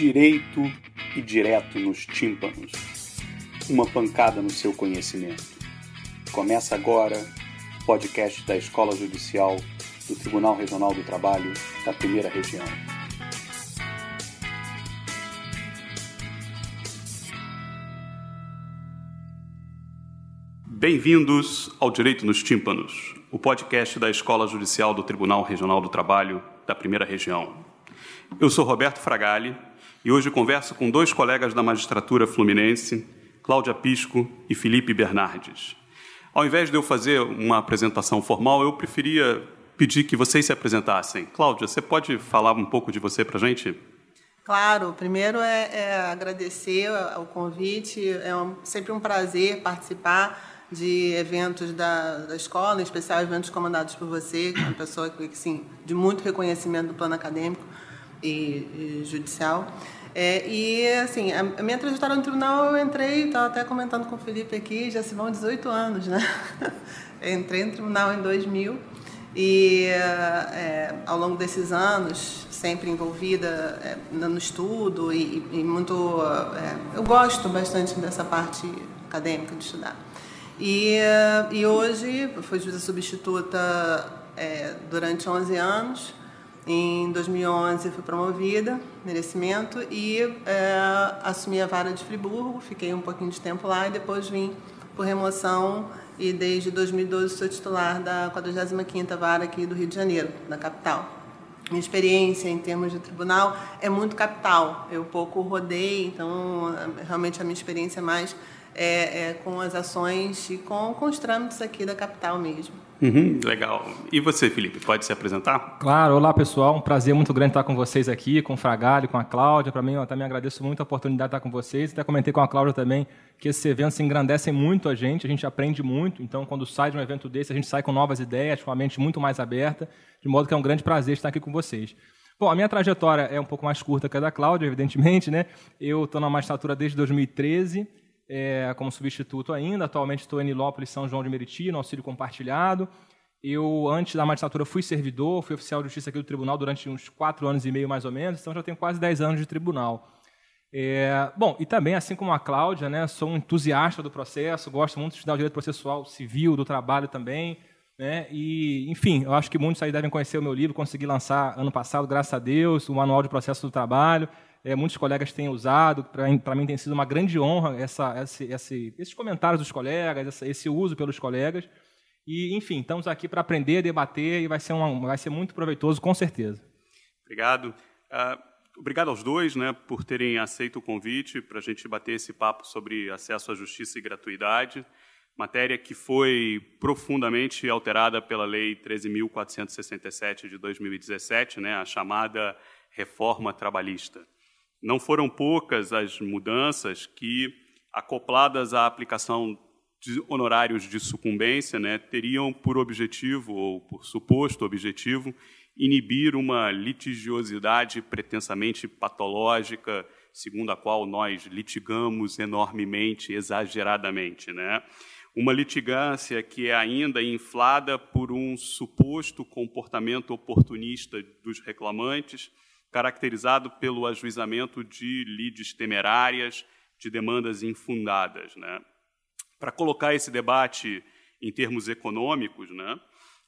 direito e direto nos tímpanos. Uma pancada no seu conhecimento. Começa agora o podcast da Escola Judicial do Tribunal Regional do Trabalho da Primeira Região. Bem-vindos ao Direito nos Tímpanos, o podcast da Escola Judicial do Tribunal Regional do Trabalho da Primeira Região. Eu sou Roberto Fragali e hoje converso com dois colegas da magistratura fluminense, Cláudia Pisco e Felipe Bernardes. Ao invés de eu fazer uma apresentação formal, eu preferia pedir que vocês se apresentassem. Cláudia, você pode falar um pouco de você para a gente? Claro, primeiro é, é, agradecer o convite, é um, sempre um prazer participar de eventos da, da escola, em especial eventos comandados por você, que é uma pessoa que, sim, de muito reconhecimento do plano acadêmico e, e judicial. É, e, assim, a, minha trajetória no tribunal, eu entrei, estava até comentando com o Felipe aqui, já se vão 18 anos, né? entrei no tribunal em 2000 e, é, ao longo desses anos, sempre envolvida é, no estudo e, e muito... É, eu gosto bastante dessa parte acadêmica de estudar. E, e hoje, fui juíza substituta é, durante 11 anos. Em 2011 fui promovida, merecimento, e é, assumi a vara de Friburgo, fiquei um pouquinho de tempo lá e depois vim por remoção e desde 2012 sou titular da 45ª Vara aqui do Rio de Janeiro, da capital. Minha experiência em termos de tribunal é muito capital. Eu pouco rodei, então realmente a minha experiência mais é, é, com as ações e com, com os trâmites aqui da capital mesmo. Uhum, legal. E você, Felipe, pode se apresentar? Claro. Olá, pessoal. Um prazer muito grande estar com vocês aqui, com o Fragalho, com a Cláudia. Para mim, eu também agradeço muito a oportunidade de estar com vocês. Até comentei com a Cláudia também que esses eventos engrandecem muito a gente, a gente aprende muito. Então, quando sai de um evento desse, a gente sai com novas ideias, com a mente muito mais aberta, de modo que é um grande prazer estar aqui com vocês. Bom, a minha trajetória é um pouco mais curta que a da Cláudia, evidentemente, né? Eu estou na magistratura desde 2013 é, como substituto ainda. Atualmente estou em Nilópolis, São João de Meriti, no auxílio compartilhado. Eu, antes da magistratura, fui servidor, fui oficial de justiça aqui do tribunal durante uns quatro anos e meio, mais ou menos, então já tenho quase dez anos de tribunal. É, bom, e também, assim como a Cláudia, né, sou um entusiasta do processo, gosto muito de estudar o direito processual civil, do trabalho também. Né, e, enfim, eu acho que muitos aí devem conhecer o meu livro, consegui lançar ano passado, graças a Deus, o Manual de Processo do Trabalho é, muitos colegas têm usado, para mim tem sido uma grande honra essa, esse, esse, esses comentários dos colegas, essa, esse uso pelos colegas. E, enfim, estamos aqui para aprender, debater e vai ser, uma, vai ser muito proveitoso, com certeza. Obrigado. Uh, obrigado aos dois né, por terem aceito o convite para a gente bater esse papo sobre acesso à justiça e gratuidade, matéria que foi profundamente alterada pela Lei 13.467 de 2017, né, a chamada reforma trabalhista. Não foram poucas as mudanças que, acopladas à aplicação de honorários de sucumbência, né, teriam por objetivo, ou por suposto objetivo, inibir uma litigiosidade pretensamente patológica, segundo a qual nós litigamos enormemente, exageradamente. Né? Uma litigância que é ainda inflada por um suposto comportamento oportunista dos reclamantes, caracterizado pelo ajuizamento de lides temerárias, de demandas infundadas. Né? Para colocar esse debate em termos econômicos, né,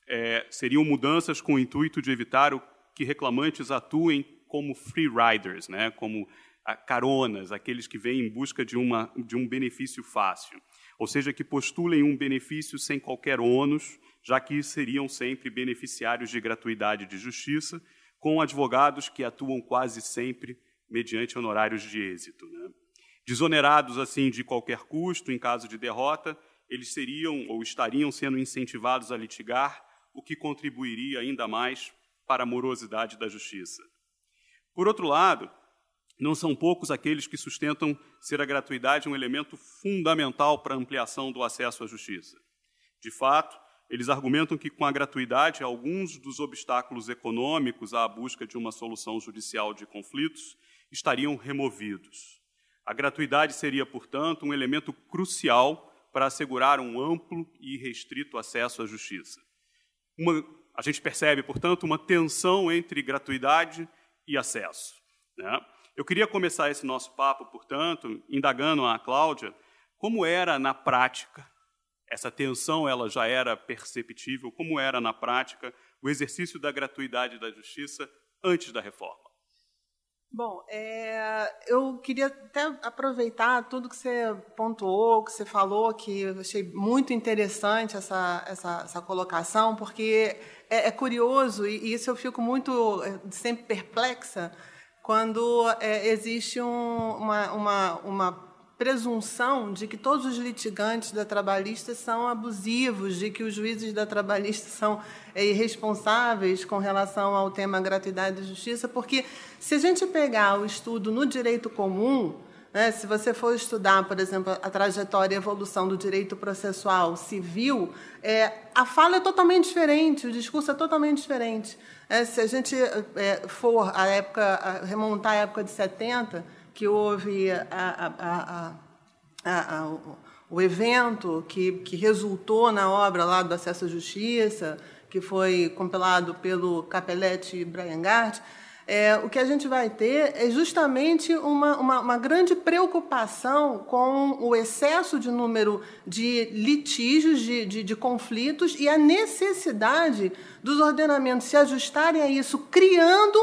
é, seriam mudanças com o intuito de evitar o que reclamantes atuem como free riders, né, como a, caronas, aqueles que vêm em busca de, uma, de um benefício fácil. Ou seja, que postulem um benefício sem qualquer ônus, já que seriam sempre beneficiários de gratuidade de justiça, com advogados que atuam quase sempre mediante honorários de êxito. Né? Desonerados assim de qualquer custo em caso de derrota, eles seriam ou estariam sendo incentivados a litigar, o que contribuiria ainda mais para a morosidade da justiça. Por outro lado, não são poucos aqueles que sustentam ser a gratuidade um elemento fundamental para a ampliação do acesso à justiça. De fato, eles argumentam que, com a gratuidade, alguns dos obstáculos econômicos à busca de uma solução judicial de conflitos estariam removidos. A gratuidade seria, portanto, um elemento crucial para assegurar um amplo e restrito acesso à justiça. Uma, a gente percebe, portanto, uma tensão entre gratuidade e acesso. Né? Eu queria começar esse nosso papo, portanto, indagando a Cláudia como era na prática. Essa tensão ela já era perceptível, como era na prática o exercício da gratuidade da justiça antes da reforma. Bom, é, eu queria até aproveitar tudo que você pontuou, que você falou, que eu achei muito interessante essa, essa, essa colocação, porque é, é curioso, e, isso eu fico muito é, sempre perplexa, quando é, existe um, uma, uma, uma presunção de que todos os litigantes da trabalhista são abusivos, de que os juízes da trabalhista são é, irresponsáveis com relação ao tema gratuidade da justiça, porque se a gente pegar o estudo no direito comum, né, se você for estudar, por exemplo, a trajetória e evolução do direito processual civil, é, a fala é totalmente diferente, o discurso é totalmente diferente. É, se a gente é, for a época, remontar à época de 70, que houve a, a, a, o evento que, que resultou na obra lá do Acesso à Justiça, que foi compilado pelo Capelletti Brangart, é, o que a gente vai ter é justamente uma, uma, uma, grande preocupação com o excesso de número de litígios, de, de, de conflitos e a necessidade dos ordenamentos se ajustarem a isso, criando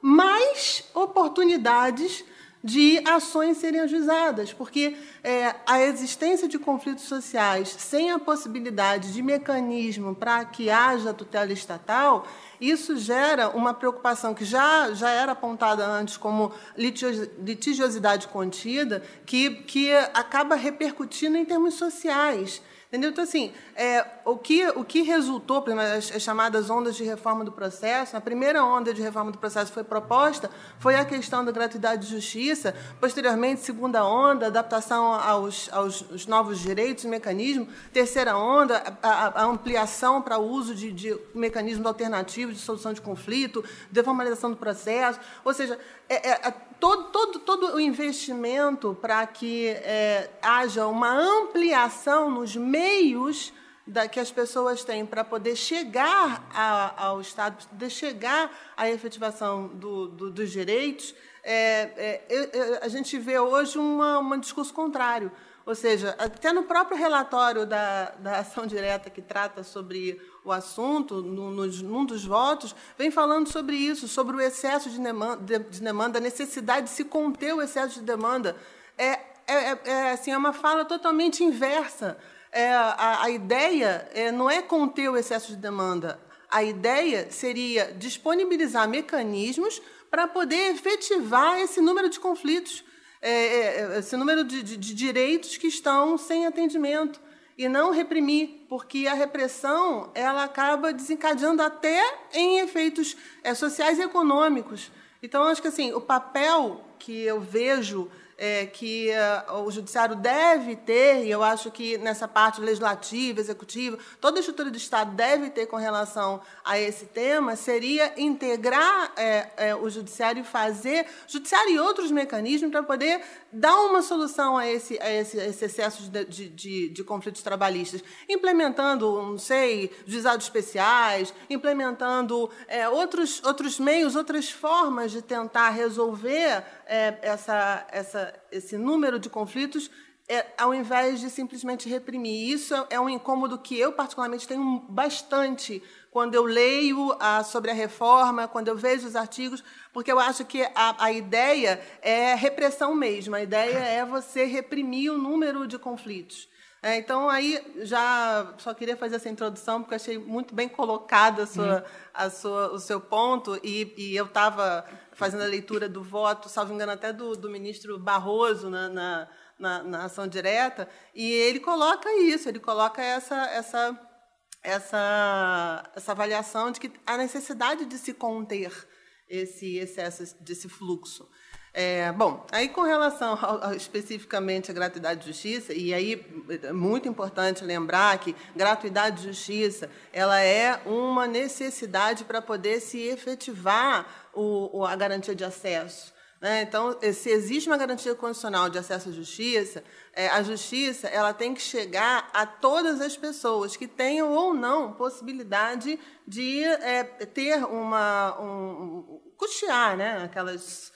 mais oportunidades de ações serem ajuizadas, porque é, a existência de conflitos sociais sem a possibilidade de mecanismo para que haja tutela estatal, isso gera uma preocupação que já, já era apontada antes como litigiosidade contida, que, que acaba repercutindo em termos sociais. Entendeu? Então, assim, é, o, que, o que resultou, as, as chamadas ondas de reforma do processo, a primeira onda de reforma do processo foi proposta, foi a questão da gratuidade de justiça, posteriormente, segunda onda, adaptação aos, aos novos direitos e mecanismos, terceira onda, a, a ampliação para o uso de, de mecanismos alternativos de solução de conflito, deformalização do processo, ou seja, é, é, todo, todo, todo o investimento para que é, haja uma ampliação nos meios da, que as pessoas têm para poder chegar a, ao Estado, poder chegar à efetivação do, do, dos direitos, é, é, a gente vê hoje um discurso contrário. Ou seja, até no próprio relatório da, da ação direta que trata sobre o assunto, no, no, num dos votos, vem falando sobre isso, sobre o excesso de demanda, de, de demanda, a necessidade de se conter o excesso de demanda. É, é, é, é assim, é uma fala totalmente inversa. É, a, a, ideia é, não é conter o excesso de demanda. A ideia seria disponibilizar mecanismos para poder efetivar esse número de conflitos, é, é, esse número de, de, de direitos que estão sem atendimento e não reprimir, porque a repressão ela acaba desencadeando até em efeitos é, sociais e econômicos. Então, acho que assim, o papel que eu vejo é, que uh, o judiciário deve ter, e eu acho que nessa parte legislativa, executiva, toda a estrutura do Estado deve ter com relação a esse tema, seria integrar é, é, o judiciário e fazer, judiciário e outros mecanismos para poder dar uma solução a esse, a esse, a esse excesso de, de, de, de, conflitos trabalhistas, implementando, não sei, juizados especiais, implementando é, outros, outros meios, outras formas de tentar resolver é, essa, essa, esse número de conflitos é, ao invés de simplesmente reprimir. Isso é um incômodo que eu, particularmente, tenho bastante quando eu leio a, sobre a reforma, quando eu vejo os artigos, porque eu acho que a, a ideia é repressão mesmo, a ideia é você reprimir o número de conflitos. É, então, aí já só queria fazer essa introdução, porque eu achei muito bem colocada a sua, hum. a sua, o seu ponto, e, e eu estava fazendo a leitura do voto, salvo engano, até do, do ministro Barroso na, na, na, na, ação direta, e ele coloca isso, ele coloca essa, essa, essa, essa avaliação de que a necessidade de se conter esse excesso, desse fluxo. É, bom, aí com relação ao, ao, especificamente à gratuidade de justiça, e aí é muito importante lembrar que gratuidade de justiça ela é uma necessidade para poder se efetivar o, a garantia de acesso. Né? Então, se existe uma garantia constitucional de acesso à justiça, é, a justiça ela tem que chegar a todas as pessoas que tenham ou não possibilidade de é, ter uma um, custear, né? Aquelas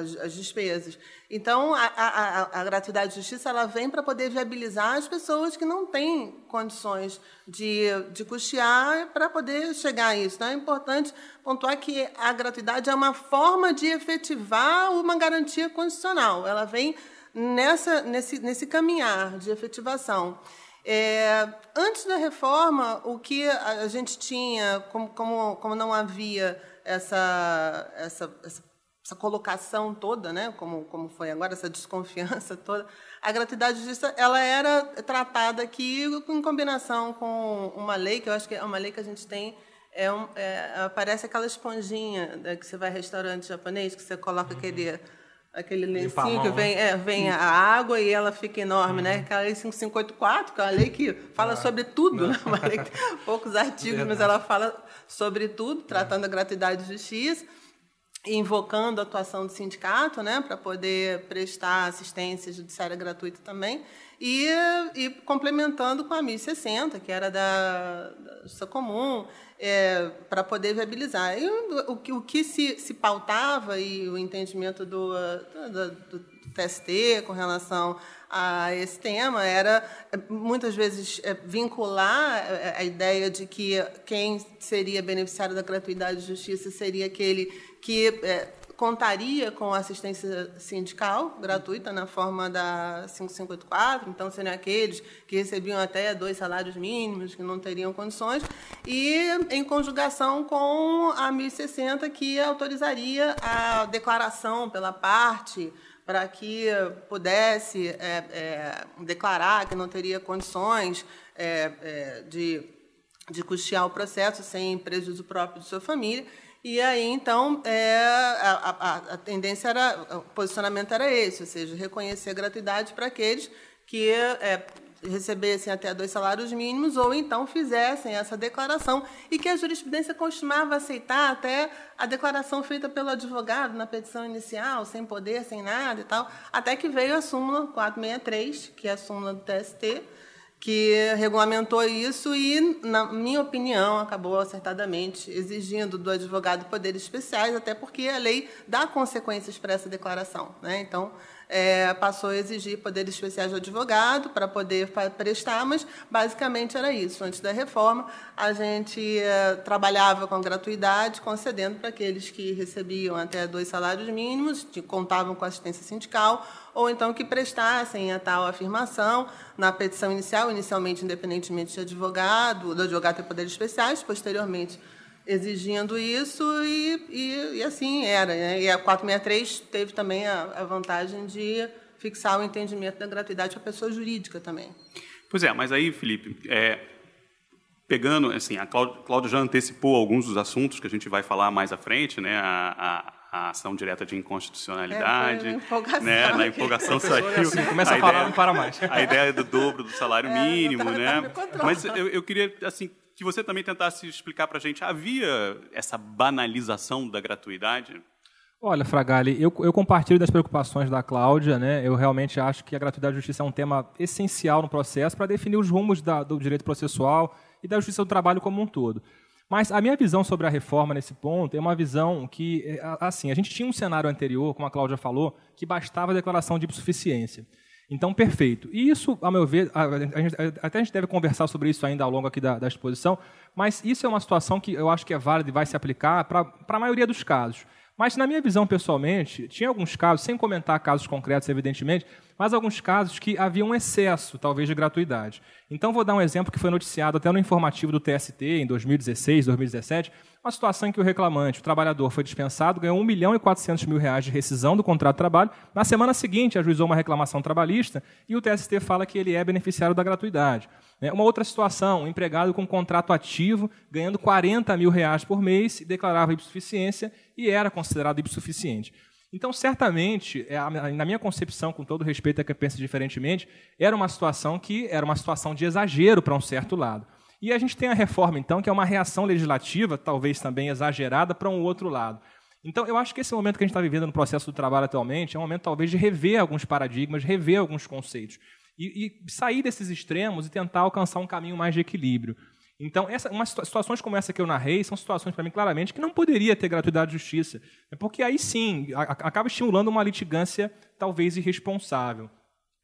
as, as, despesas. Então, a, a, a, gratuidade de justiça ela vem para poder viabilizar as pessoas que não têm condições de, de custear para poder chegar a isso. Então, é importante pontuar que a gratuidade é uma forma de efetivar uma garantia constitucional. Ela vem nessa, nesse, nesse caminhar de efetivação. É, antes da reforma, o que a gente tinha, como, como, como não havia essa, essa, essa, essa, colocação toda, né, como, como foi agora, essa desconfiança toda, a gratuidade justiça ela era tratada aqui em combinação com uma lei, que eu acho que é uma lei que a gente tem, é, um, é parece aquela esponjinha né, que você vai restaurante japonês, que você coloca uhum. aquele aquele lencinho que vem, né? é, vem a água e ela fica enorme, né? uhum. né? Aquela lei 5584, que é uma lei que fala ah, sobre tudo, né? Uma lei que tem poucos artigos, mas ela fala sobre tudo, tratando a gratuidade e justiça, invocando a atuação do sindicato, né? Para poder prestar assistência judiciária gratuita também. E, e complementando com a 1060, que era da, da Justiça Comum, é, para poder viabilizar. E o, o, o que se, se, pautava e o entendimento do, do, do TST com relação a esse tema era muitas vezes é, vincular é, a ideia de que quem seria beneficiário da gratuidade de justiça seria aquele que é, contaria com assistência sindical gratuita na forma da 554, então seriam aqueles que recebiam até dois salários mínimos, que não teriam condições, e em conjugação com a 1060, que autorizaria a declaração pela parte para que pudesse é, é, declarar que não teria condições é, é de, de custear o processo sem prejuízo próprio de sua família. E aí, então, é, a, a, a, tendência era, o posicionamento era esse, ou seja, reconhecer a gratuidade para aqueles que é, recebessem até dois salários mínimos ou então fizessem essa declaração e que a jurisprudência costumava aceitar até a declaração feita pelo advogado na petição inicial, sem poder, sem nada e tal, até que veio a súmula 463, que é a súmula do TST, que regulamentou isso e, na minha opinião, acabou acertadamente exigindo do advogado poderes especiais, até porque a lei dá consequências para essa declaração. Né? Então, é, passou a exigir poderes especiais do advogado para poder prestar, mas basicamente era isso. Antes da reforma, a gente é, trabalhava com gratuidade, concedendo para aqueles que recebiam até dois salários mínimos, que contavam com assistência sindical, ou então que prestassem a tal afirmação na petição inicial, inicialmente independentemente de advogado, do advogado ter poderes especiais, posteriormente exigindo isso e, e, e assim era. Né? E a 463 teve também a, a vantagem de fixar o entendimento da gratuidade para a pessoa jurídica também. Pois é, mas aí, Felipe, é, pegando, assim, a Cláudia já antecipou alguns dos assuntos que a gente vai falar mais à frente, né? A, a, ação direta de inconstitucionalidade, é, empolgação né? Na empolgação saiu. Assim, começa a, a falar, ideia, não para mais. A ideia do dobro do salário é, mínimo, né? Mas eu, eu queria, assim, que você também tentasse explicar para a gente, havia essa banalização da gratuidade? Olha, Fragali, eu, eu, compartilho das preocupações da Cláudia. Né? Eu realmente acho que a gratuidade da justiça é um tema essencial no processo para definir os rumos da, do direito processual e da justiça do trabalho como um todo. Mas a minha visão sobre a reforma nesse ponto é uma visão que, é, assim, a gente tinha um cenário anterior, como a Cláudia falou, que bastava a declaração de insuficiência. Então, perfeito. E isso, a meu ver, a, gente, até a gente deve conversar sobre isso ainda ao longo aqui da, da, exposição, mas isso é uma situação que eu acho que é válida e vai se aplicar para a maioria dos casos. Mas, na minha visão, pessoalmente, tinha alguns casos, sem comentar casos concretos, evidentemente, mas alguns casos que havia um excesso, talvez, de gratuidade. Então, vou dar um exemplo que foi noticiado até no informativo do TST em 2016, 2017, uma situação em que o reclamante, o trabalhador, foi dispensado, ganhou 1 milhão e 400 mil reais de rescisão do contrato de trabalho. Na semana seguinte, ajuizou uma reclamação trabalhista e o TST fala que ele é beneficiário da gratuidade. Né? Uma outra situação, um empregado com contrato ativo, ganhando 40 mil reais por mês, declarava hipossuficiência e era considerado hipossuficiente. Então, certamente, é, na minha concepção, com todo respeito a quem pensa diferentemente, era uma situação que era uma situação de exagero para um certo lado. E a gente tem a reforma, então, que é uma reação legislativa, talvez também exagerada, para um outro lado. Então, eu acho que esse momento que a gente está vivendo no processo do trabalho atualmente é um momento, talvez, de rever alguns paradigmas, rever alguns conceitos. E, e sair desses extremos e tentar alcançar um caminho mais de equilíbrio. Então, essa, situações como essa que eu narrei são situações, para mim, claramente, que não poderia ter gratuidade de justiça. É porque aí sim, acaba estimulando uma litigância talvez irresponsável.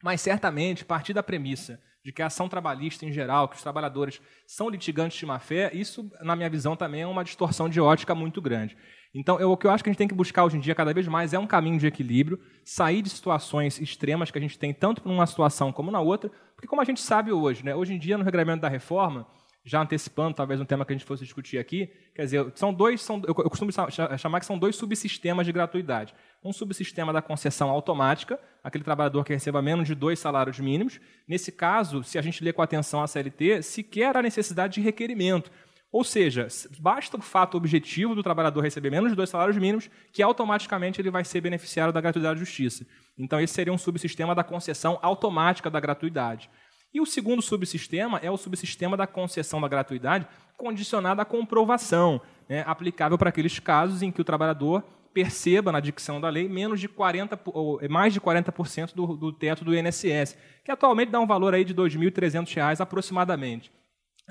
Mas certamente, partir da premissa de que a ação trabalhista em geral, que os trabalhadores são litigantes de má-fé, isso, na minha visão, também é uma distorção de ótica muito grande. Então, eu, o que eu acho que a gente tem que buscar hoje em dia, cada vez mais, é um caminho de equilíbrio, sair de situações extremas que a gente tem tanto numa situação como na outra, porque como a gente sabe hoje, né, hoje em dia, no regulamento da reforma, já antecipando talvez um tema que a gente fosse discutir aqui, quer dizer, são dois, são, eu costumo chamar que são dois subsistemas de gratuidade. Um subsistema da concessão automática, aquele trabalhador que receba menos de dois salários mínimos. Nesse caso, se a gente ler com atenção a CLT, sequer há necessidade de requerimento. Ou seja, basta o fato objetivo do trabalhador receber menos de dois salários mínimos, que automaticamente ele vai ser beneficiário da gratuidade de justiça. Então, esse seria um subsistema da concessão automática da gratuidade. E o segundo subsistema é o subsistema da concessão da gratuidade condicionada à comprovação, né, aplicável para aqueles casos em que o trabalhador perceba na dicção da lei menos de 40, ou mais de 40% do, do teto do INSS, que atualmente dá um valor aí de R$ 2.300 aproximadamente.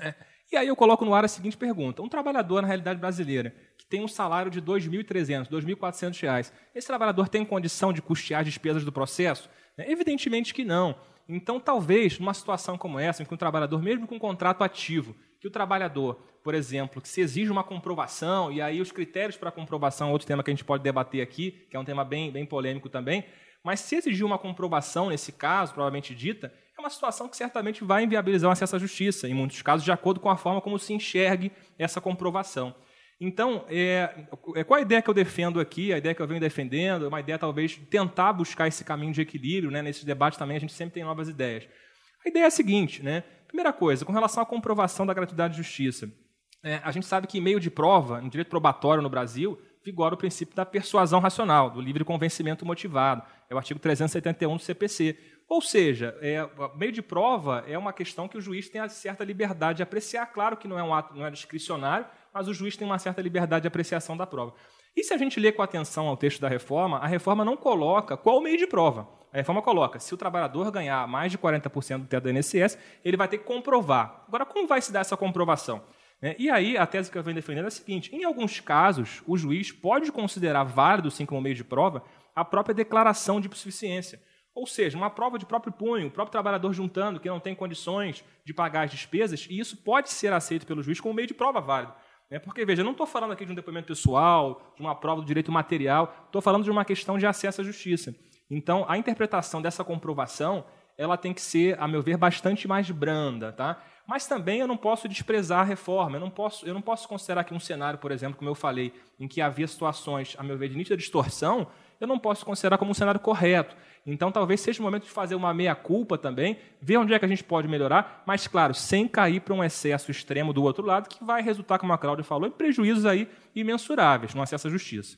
É. E aí eu coloco no ar a seguinte pergunta: um trabalhador na realidade brasileira que tem um salário de R$ 2.300, R$ 2.400, esse trabalhador tem condição de custear as despesas do processo? É, evidentemente que não. Então, talvez, numa situação como essa, em que um trabalhador, mesmo com um contrato ativo, que o trabalhador, por exemplo, que se exige uma comprovação, e aí os critérios para comprovação é outro tema que a gente pode debater aqui, que é um tema bem, bem polêmico também, mas se exigir uma comprovação nesse caso, provavelmente dita, é uma situação que certamente vai inviabilizar o acesso à justiça, em muitos casos, de acordo com a forma como se enxergue essa comprovação. Então, é, é, qual a ideia que eu defendo aqui, a ideia que eu venho defendendo, é uma ideia talvez de tentar buscar esse caminho de equilíbrio, né? nesses debates também a gente sempre tem novas ideias. A ideia é a seguinte, né? primeira coisa, com relação à comprovação da gratuidade de justiça, é, a gente sabe que em meio de prova, no direito probatório no Brasil, vigora o princípio da persuasão racional, do livre convencimento motivado, é o artigo 371 do CPC. Ou seja, é, meio de prova é uma questão que o juiz tem a certa liberdade de apreciar, claro que não é um ato, não é discricionário, mas o juiz tem uma certa liberdade de apreciação da prova. E se a gente lê com atenção ao texto da reforma, a reforma não coloca qual o meio de prova. A reforma coloca, se o trabalhador ganhar mais de 40% do teto do INSS, ele vai ter que comprovar. Agora, como vai se dar essa comprovação? Né? E aí, a tese que eu venho defendendo é a seguinte: em alguns casos, o juiz pode considerar válido, sim, como meio de prova, a própria declaração de hipossuficiência. Ou seja, uma prova de próprio punho, o próprio trabalhador juntando que não tem condições de pagar as despesas, e isso pode ser aceito pelo juiz como meio de prova válido. É porque, veja, eu não estou falando aqui de um depoimento pessoal, de uma prova do direito material, estou falando de uma questão de acesso à justiça. Então, a interpretação dessa comprovação, ela tem que ser, a meu ver, bastante mais branda, tá? Mas também eu não posso desprezar a reforma, eu não posso, eu não posso considerar que um cenário, por exemplo, como eu falei, em que havia situações, a meu ver, de nítida distorção, eu não posso considerar como um cenário correto. Então, talvez seja o momento de fazer uma meia-culpa também, ver onde é que a gente pode melhorar, mas, claro, sem cair para um excesso extremo do outro lado, que vai resultar, como a Cláudia falou, em prejuízos aí imensuráveis no acesso à justiça.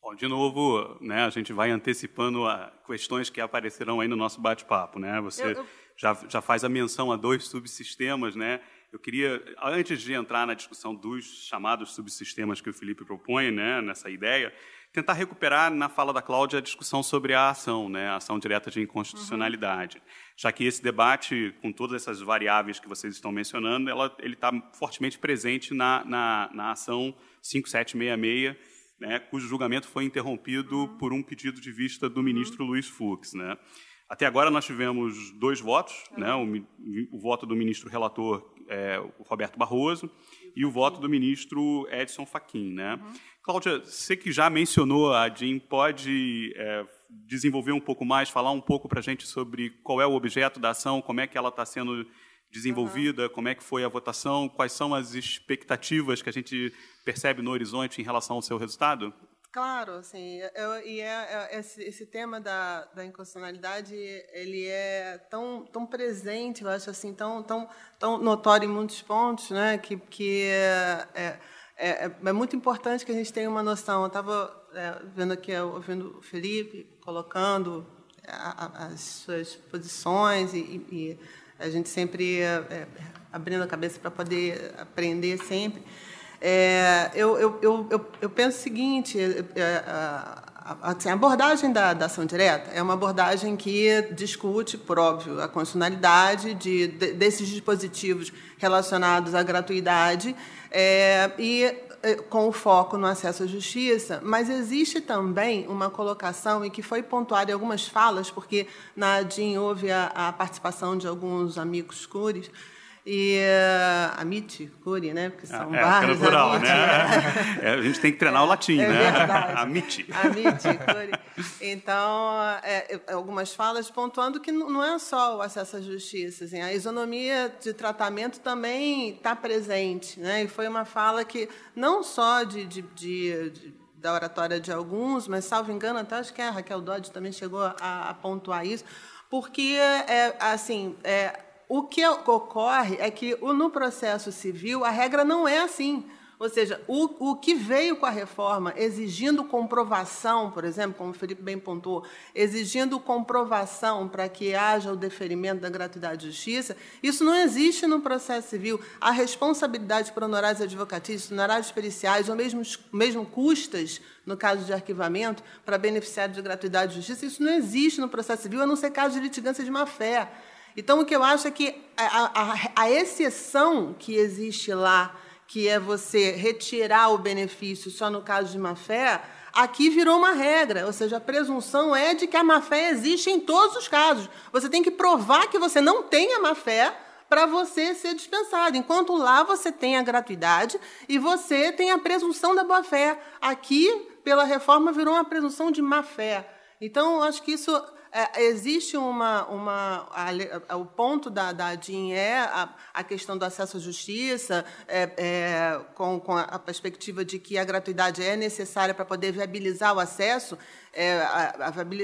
Bom, de novo, né, a gente vai antecipando a questões que aparecerão aí no nosso bate-papo. Né? Você eu, eu... Já, já faz a menção a dois subsistemas, né? Eu queria, antes de entrar na discussão dos chamados subsistemas que o Felipe propõe, né, nessa ideia, tentar recuperar na fala da Cláudia a discussão sobre a ação, né, a ação direta de inconstitucionalidade, uhum. já que esse debate, com todas essas variáveis que vocês estão mencionando, ela, ele está fortemente presente na, na, na ação 5766, né, cujo julgamento foi interrompido uhum. por um pedido de vista do ministro uhum. Luiz Fux. Né. Até agora nós tivemos dois votos, né, o, o voto do ministro relator é, o Roberto Barroso e o voto do ministro Edson Fachin. Né. Uhum. Cláudia, você que já mencionou a DIN, pode é, desenvolver um pouco mais, falar um pouco para a gente sobre qual é o objeto da ação, como é que ela está sendo desenvolvida, uhum. como é que foi a votação, quais são as expectativas que a gente percebe no horizonte em relação ao seu resultado? Claro, assim, eu, e é, é, esse, esse, tema da, da inconstitucionalidade, ele é tão, tão presente, eu acho assim, tão, tão, tão notório em muitos pontos, né, que, que é, é é, é, é, muito importante que a gente tenha uma noção. Eu estava é, vendo aqui, ouvindo o Felipe colocando a, a, as suas posições e, e, a gente sempre é, é abrindo a cabeça para poder aprender sempre. É, eu, eu, eu, eu, penso o seguinte: assim, a abordagem da, da, ação direta é uma abordagem que discute, por óbvio, a constitucionalidade de, de desses dispositivos relacionados à gratuidade é, e é, com o foco no acesso à justiça, mas existe também uma colocação, e que foi pontuada em algumas falas, porque na DIN houve a, a participação de alguns amigos cures, e uh, Amit, Curi, né? Porque são é, vários. É plural, né? É, a gente tem que treinar é, o latim, é né? Verdade. Amit. Amit, Curi. Então, é, é, algumas falas pontuando que não é só o acesso à justiça. Assim, a isonomia de tratamento também está presente. Né? E foi uma fala que não só de, de, de, de da oratória de alguns, mas, salvo engano, até acho que a Raquel Dodge também chegou a, a pontuar isso, porque, é, assim, é, o que ocorre é que no processo civil a regra não é assim. Ou seja, o, o que veio com a reforma exigindo comprovação, por exemplo, como o Felipe bem pontuou, exigindo comprovação para que haja o deferimento da gratuidade de justiça, isso não existe no processo civil. A responsabilidade por honorários advocatícios, honorários periciais, ou mesmo, mesmo custas, no caso de arquivamento, para beneficiário de gratuidade de justiça, isso não existe no processo civil, a não ser caso de litigância de má-fé. Então, o que eu acho é que a, a, a exceção que existe lá, que é você retirar o benefício só no caso de má-fé, aqui virou uma regra, ou seja, a presunção é de que a má-fé existe em todos os casos. Você tem que provar que você não tem a má-fé para você ser dispensado. Enquanto lá você tem a gratuidade e você tem a presunção da boa-fé. Aqui, pela reforma, virou uma presunção de má-fé. Então, acho que isso é, existe uma. uma a, a, o ponto da, da DIN é a, a, questão do acesso à justiça, é, é, com, com a, perspectiva de que a gratuidade é necessária para poder viabilizar o acesso, é,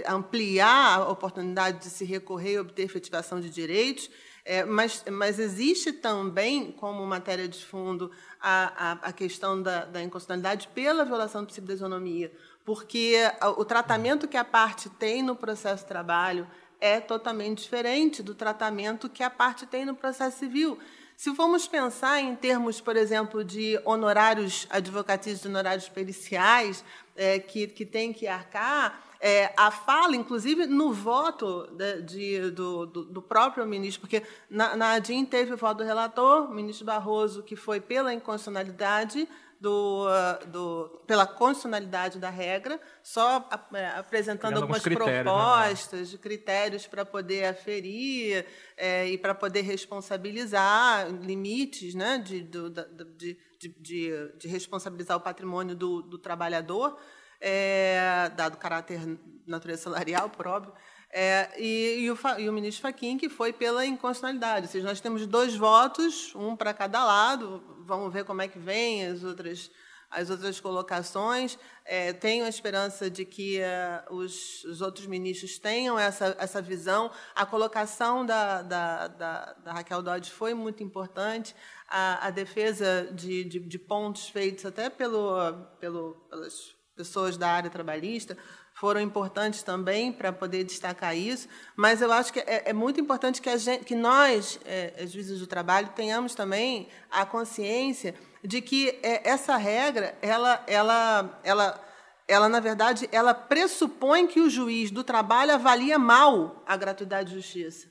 ampliar a oportunidade de se recorrer e obter efetivação de direitos. É, mas, mas, existe também, como matéria de fundo, a, a, a questão da, da, inconstitucionalidade pela violação do princípio da isonomia porque o tratamento que a parte tem no processo de trabalho é totalmente diferente do tratamento que a parte tem no processo civil. Se formos pensar em termos, por exemplo, de honorários advocatícios, honorários periciais, é, que, que tem que arcar, é, a fala, inclusive, no voto de, de, do, do, próprio ministro, porque na, na ADIM teve o voto do relator, ministro Barroso, que foi pela inconstitucionalidade, do, ah, do, pela constitucionalidade da regra, só é, apresentando algumas critérios, né? propostas, né? critérios para poder aferir é, e para poder responsabilizar, limites né, de, do, de, de, de, de, responsabilizar o patrimônio do, do trabalhador, é, dado o caráter natureza salarial, por óbvio. É, e, e, o, e, o, ministro Fachin, que foi pela inconstitucionalidade. Ou seja, nós temos dois votos, um para cada lado, vamos ver como é que vem as outras, as outras colocações. É, tenho a esperança de que é, os, os, outros ministros tenham essa, essa visão. A colocação da, da, da, da Raquel Dodge foi muito importante. A, a defesa de, de, de, pontos feitos até pelo, pelo, pelas pessoas da área trabalhista foram importantes também para poder destacar isso, mas eu acho que é, é muito importante que, gente, que nós, é, juízes do trabalho, tenhamos também a consciência de que é, essa regra, ela, ela, ela, ela, na verdade, ela pressupõe que o juiz do trabalho avalia mal a gratuidade de justiça.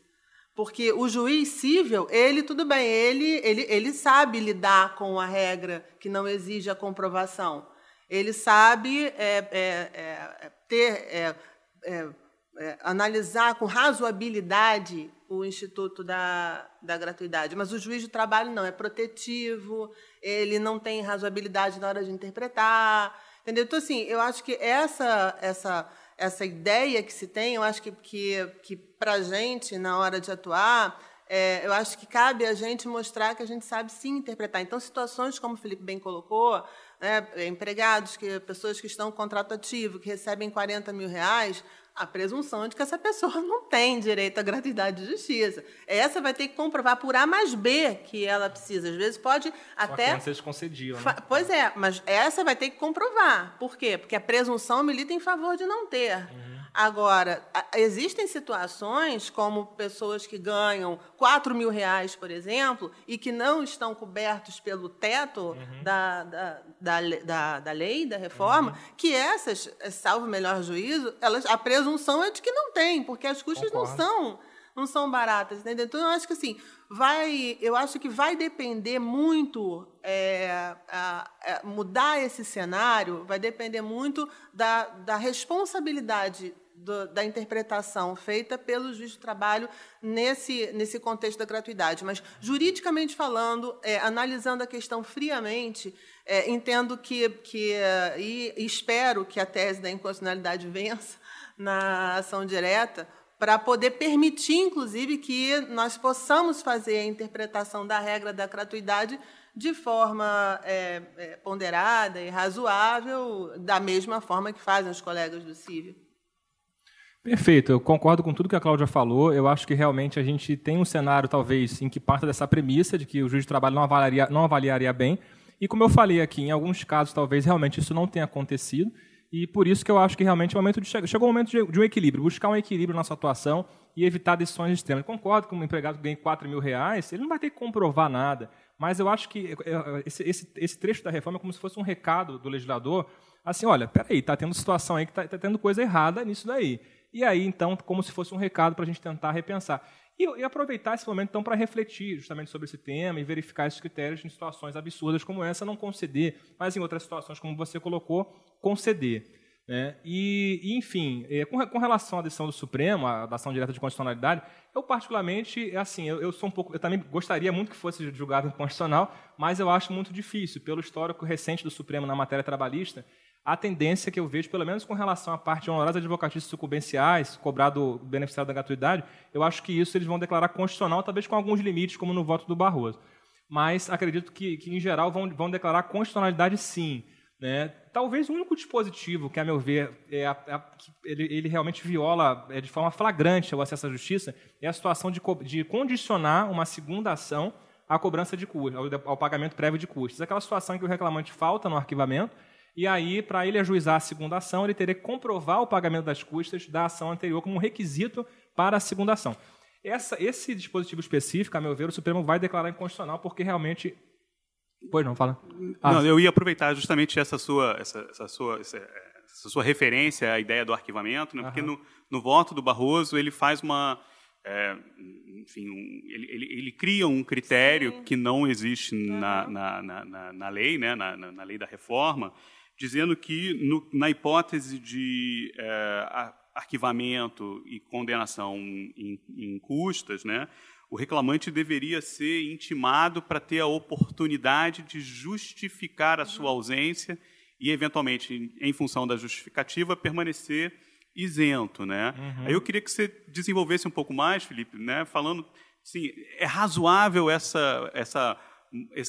Porque o juiz civil, ele, tudo bem, ele, ele, ele sabe lidar com a regra que não exige a comprovação. Ele sabe é, é, é, ter, é, é, analisar com razoabilidade o Instituto da, da Gratuidade. Mas o juiz do trabalho não, é protetivo, ele não tem razoabilidade na hora de interpretar. Entendeu? Então, assim, eu acho que essa, essa, essa ideia que se tem, eu acho que, que, que para a gente, na hora de atuar, é, eu acho que cabe a gente mostrar que a gente sabe sim interpretar. Então, situações como o Felipe bem colocou, né, empregados, que, pessoas que estão em contrato ativo, que recebem 40 mil reais, a presunção é de que essa pessoa não tem direito à gratuidade de justiça. Essa vai ter que comprovar por A mais B que ela precisa. Às vezes pode até. Só vocês concediam, né? Pois é, mas essa vai ter que comprovar. Por quê? Porque a presunção milita em favor de não ter. Uhum. Agora, existem situações como pessoas que ganham 4 mil reais, por exemplo, e que não estão cobertos pelo teto uhum. da, da, da, da, da, lei, da reforma, uhum. que essas, salvo melhor juízo, elas, a presunção é de que não tem, porque as custas Concordo. não são não são baratas, entendeu? Então eu acho que assim vai, eu acho que vai depender muito é, a, a mudar esse cenário, vai depender muito da, da responsabilidade do, da interpretação feita pelo juiz do trabalho nesse, nesse contexto da gratuidade. Mas, juridicamente falando, é, analisando a questão friamente, é, entendo que, que e, e espero que a tese da inconstitucionalidade vença na ação direta, para poder permitir, inclusive, que nós possamos fazer a interpretação da regra da gratuidade de forma é, é, ponderada e razoável, da mesma forma que fazem os colegas do civil. Perfeito, eu concordo com tudo que a Cláudia falou. Eu acho que realmente a gente tem um cenário, talvez, em que parta dessa premissa de que o juiz de trabalho não avaliaria, não avaliaria bem. E como eu falei aqui, em alguns casos, talvez realmente isso não tenha acontecido. E por isso que eu acho que realmente é o momento de chegou o momento de, de, um equilíbrio, buscar um equilíbrio na sua atuação e evitar decisões extremas. Concordo que um empregado ganha 4 mil reais, ele não vai ter que comprovar nada. Mas eu acho que é, é, esse, esse, esse trecho da reforma é como se fosse um recado do legislador, assim, olha, peraí, está tendo situação aí que está tá tendo coisa errada nisso daí. E aí, então, como se fosse um recado para a gente tentar repensar. E, e, aproveitar esse momento, então, para refletir justamente sobre esse tema e verificar esses critérios em situações absurdas como essa, não conceder, mas em outras situações, como você colocou, conceder. Né? E, e, enfim, é, com, com, relação à decisão do Supremo, a ação direta de constitucionalidade, eu particularmente, assim, eu, eu, sou um pouco, eu também gostaria muito que fosse julgado inconstitucional, mas eu acho muito difícil, pelo histórico recente do Supremo na matéria trabalhista, a tendência que eu vejo, pelo menos com relação à parte honorários advocatícios sucumbenciais, cobrado beneficiário da gratuidade, eu acho que isso eles vão declarar constitucional, talvez com alguns limites, como no voto do Barroso. Mas acredito que, que em geral, vão, vão declarar constitucionalidade sim. Né? Talvez o único dispositivo que, a meu ver, é a, a, ele, ele, realmente viola é, de forma flagrante o acesso à justiça é a situação de, de condicionar uma segunda ação à cobrança de custos, ao, ao pagamento prévio de custos. Aquela situação em que o reclamante falta no arquivamento e aí, para ele ajuizar a segunda ação, ele teria que comprovar o pagamento das custas da ação anterior como um requisito para a segunda ação. Essa, esse dispositivo específico, a meu ver, o Supremo vai declarar inconstitucional porque realmente. Pois não, fala. Ah, não, eu ia aproveitar justamente essa sua, essa, essa sua, essa, essa, sua referência à ideia do arquivamento, né? porque no, no voto do Barroso ele faz uma. É, enfim, um, ele, ele, ele, cria um critério Sim. que não existe na, na, na, na, lei, né? na, na lei da reforma, dizendo que, no, na hipótese de é, arquivamento e condenação em, em custas, né, o reclamante deveria ser intimado para ter a oportunidade de justificar a sua ausência e, eventualmente, em função da justificativa, permanecer isento. Né? Uhum. Aí eu queria que você desenvolvesse um pouco mais, Felipe, né, falando, assim, é razoável essa, essa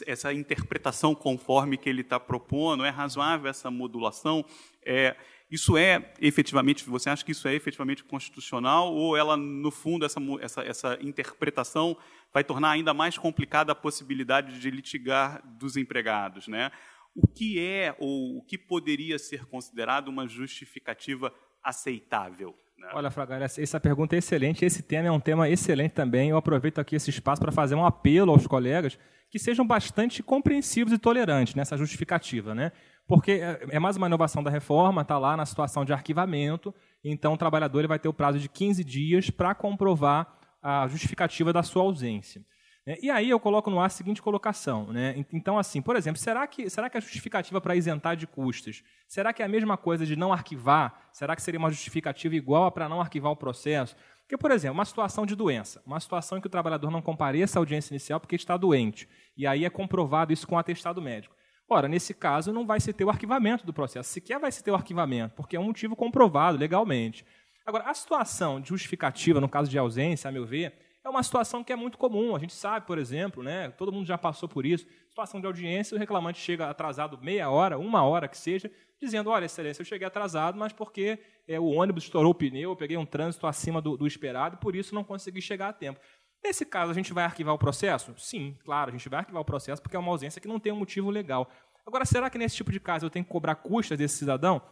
essa interpretação conforme que ele está propondo? É razoável essa modulação? É, isso é efetivamente, você acha que isso é efetivamente constitucional ou ela, no fundo, essa, essa, essa interpretação vai tornar ainda mais complicada a possibilidade de litigar dos empregados? Né? O que é ou o que poderia ser considerado uma justificativa aceitável? Né? Olha, Fragalha, essa pergunta é excelente. Esse tema é um tema excelente também. Eu aproveito aqui esse espaço para fazer um apelo aos colegas que sejam bastante compreensivos e tolerantes nessa justificativa, né? Porque é, é mais uma inovação da reforma, está lá na situação de arquivamento, então o trabalhador ele vai ter o prazo de 15 dias para comprovar a justificativa da sua ausência. Né? E aí eu coloco no ar a seguinte colocação. Né? Então, assim, por exemplo, será que, será que a justificativa para isentar de custos, será que é a mesma coisa de não arquivar? Será que seria uma justificativa igual para não arquivar o processo? Porque, por exemplo, uma situação de doença, uma situação em que o trabalhador não compareça à audiência inicial porque está doente, e aí é comprovado isso com atestado médico. Ora, nesse caso, não vai se ter o arquivamento do processo, sequer vai se ter o arquivamento, porque é um motivo comprovado legalmente. Agora, a situação de justificativa, no caso de ausência, a meu ver, é uma situação que é muito comum. A gente sabe, por exemplo, né, todo mundo já passou por isso, situação de audiência, o reclamante chega atrasado meia hora, uma hora que seja, dizendo, olha, excelência, eu cheguei atrasado, mas porque é, o ônibus estourou o pneu, eu peguei um trânsito acima do, do esperado por isso não consegui chegar a tempo. Nesse caso, a gente vai arquivar o processo? Sim, claro, a gente vai arquivar o processo porque é uma ausência que não tem um motivo legal. Agora, será que nesse tipo de caso eu tenho que cobrar custas desse cidadão?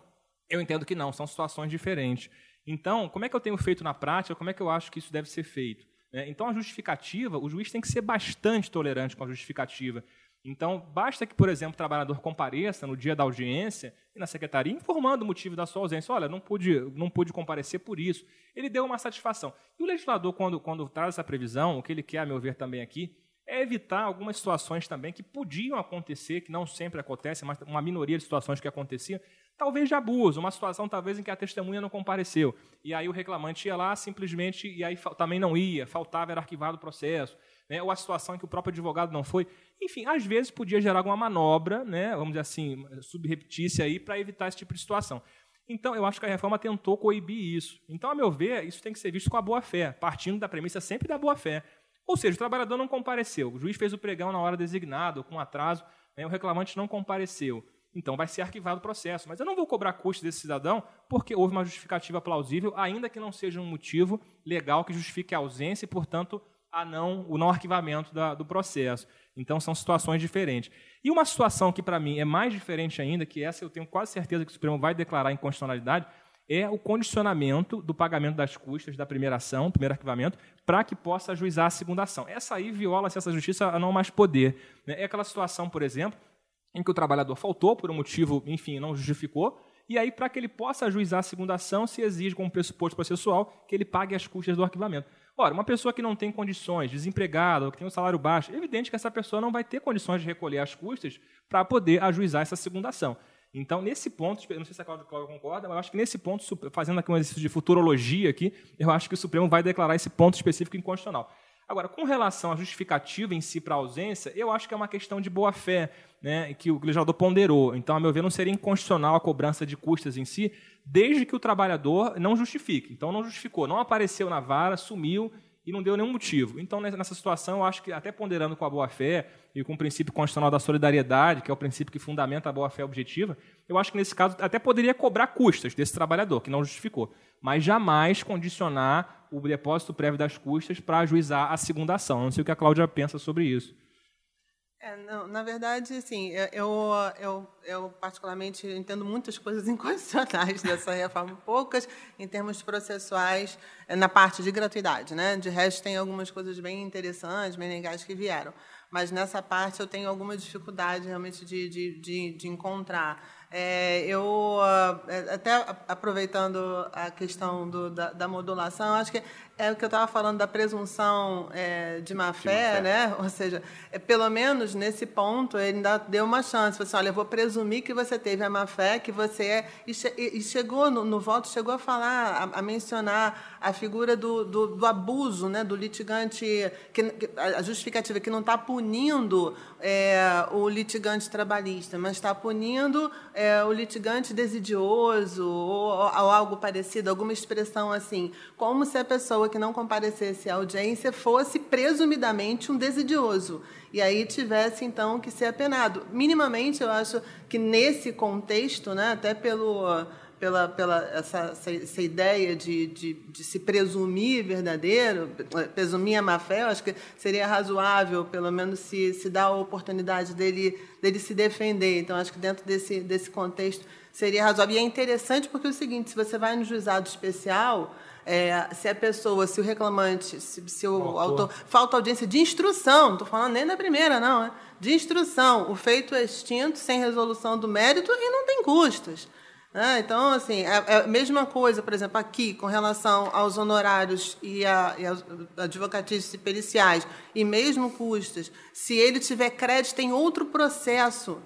Eu entendo que não, são situações diferentes. Então, como é que eu tenho feito na prática? Como é que eu acho que isso deve ser feito? É, então, a justificativa, o juiz tem que ser bastante tolerante com a justificativa. Então, basta que, por exemplo, o trabalhador compareça no dia da audiência e na secretaria informando o motivo da sua ausência. Olha, não pude, não pude comparecer por isso. Ele deu uma satisfação. E o legislador, quando, quando traz essa previsão, o que ele quer, a meu ver, também aqui, é evitar algumas situações também que podiam acontecer, que não sempre acontecem, mas uma minoria de situações que aconteciam, talvez de abuso, uma situação talvez em que a testemunha não compareceu. E aí o reclamante ia lá simplesmente, e aí também não ia, faltava, era arquivado o processo. Né, ou a situação em que o próprio advogado não foi. Enfim, às vezes podia gerar alguma manobra, né, vamos dizer assim, subreptícia aí, para evitar esse tipo de situação. Então, eu acho que a reforma tentou coibir isso. Então, a meu ver, isso tem que ser visto com a boa-fé, partindo da premissa sempre da boa-fé. Ou seja, o trabalhador não compareceu, o juiz fez o pregão na hora designada, ou com atraso, né, o reclamante não compareceu. Então, vai ser arquivado o processo. Mas eu não vou cobrar custos desse cidadão porque houve uma justificativa plausível, ainda que não seja um motivo legal que justifique a ausência e, portanto, a não, o não arquivamento da, do processo. Então, são situações diferentes. E uma situação que, para mim, é mais diferente ainda, que essa eu tenho quase certeza que o Supremo vai declarar inconstitucionalidade, é o condicionamento do pagamento das custas da primeira ação, primeiro arquivamento, para que possa ajuizar a segunda ação. Essa aí viola-se essa justiça a não mais poder. Né? É aquela situação, por exemplo, em que o trabalhador faltou por um motivo, enfim, não justificou, e aí, para que ele possa ajuizar a segunda ação, se exige como pressuposto processual que ele pague as custas do arquivamento. Ora, uma pessoa que não tem condições, desempregada, ou que tem um salário baixo, é evidente que essa pessoa não vai ter condições de recolher as custas para poder ajuizar essa segunda ação. Então, nesse ponto, não sei se a Cláudia concorda, mas eu acho que nesse ponto, fazendo aqui um exercício de futurologia aqui, eu acho que o Supremo vai declarar esse ponto específico inconstitucional. Agora, com relação à justificativa em si para a ausência, eu acho que é uma questão de boa-fé, né, que o legislador ponderou. Então, a meu ver, não seria inconstitucional a cobrança de custas em si, desde que o trabalhador não justifique. Então, não justificou, não apareceu na vara, sumiu e não deu nenhum motivo. Então, nessa situação, eu acho que, até ponderando com a boa-fé e com o princípio constitucional da solidariedade, que é o princípio que fundamenta a boa-fé objetiva, eu acho que, nesse caso, até poderia cobrar custas desse trabalhador, que não justificou, mas jamais condicionar o depósito prévio das custas para ajuizar a segunda ação. Não sei o que a Cláudia pensa sobre isso. É, não, na verdade, assim, eu, eu, eu particularmente entendo muitas coisas inconstitucionais dessa reforma, poucas em termos processuais na parte de gratuidade, né? De resto, tem algumas coisas bem interessantes, bem legais que vieram, mas nessa parte eu tenho alguma dificuldade realmente de, de, de, de encontrar. É, eu, é, até aproveitando a questão do, da, da, modulação, acho que é o que eu estava falando da presunção é, de má-fé, né? ou seja, é, pelo menos nesse ponto ele ainda deu uma chance. Falou assim, olha, eu vou presumir que você teve a má-fé, que você é... E, che, e chegou, no, no, voto, chegou a falar, a, a mencionar a figura do, do, do, abuso, né? do litigante, que, a justificativa que não está punindo é, o litigante trabalhista, mas está punindo é, o litigante desidioso ou, ou, algo parecido, alguma expressão assim, como se a pessoa que não comparecesse à audiência fosse presumidamente um desidioso e aí tivesse então que ser apenado. Minimamente, eu acho que nesse contexto, né, até pelo pela, pela essa, essa, ideia de, de, de, se presumir verdadeiro, presumir a má-fé, eu acho que seria razoável, pelo menos, se, se dar a oportunidade dele, dele se defender. Então, acho que dentro desse, desse contexto seria razoável. E é interessante porque é o seguinte, se você vai no juizado especial, é, se a pessoa, se o reclamante, se, se o autor... Falta audiência de instrução, não estou falando nem da primeira, não, é? de instrução. O feito é extinto, sem resolução do mérito e não tem custos. É, então, assim, é, é, a mesma coisa, por exemplo, aqui, com relação aos honorários e, a, e aos advocatícios e periciais, e mesmo custos, se ele tiver crédito em outro processo,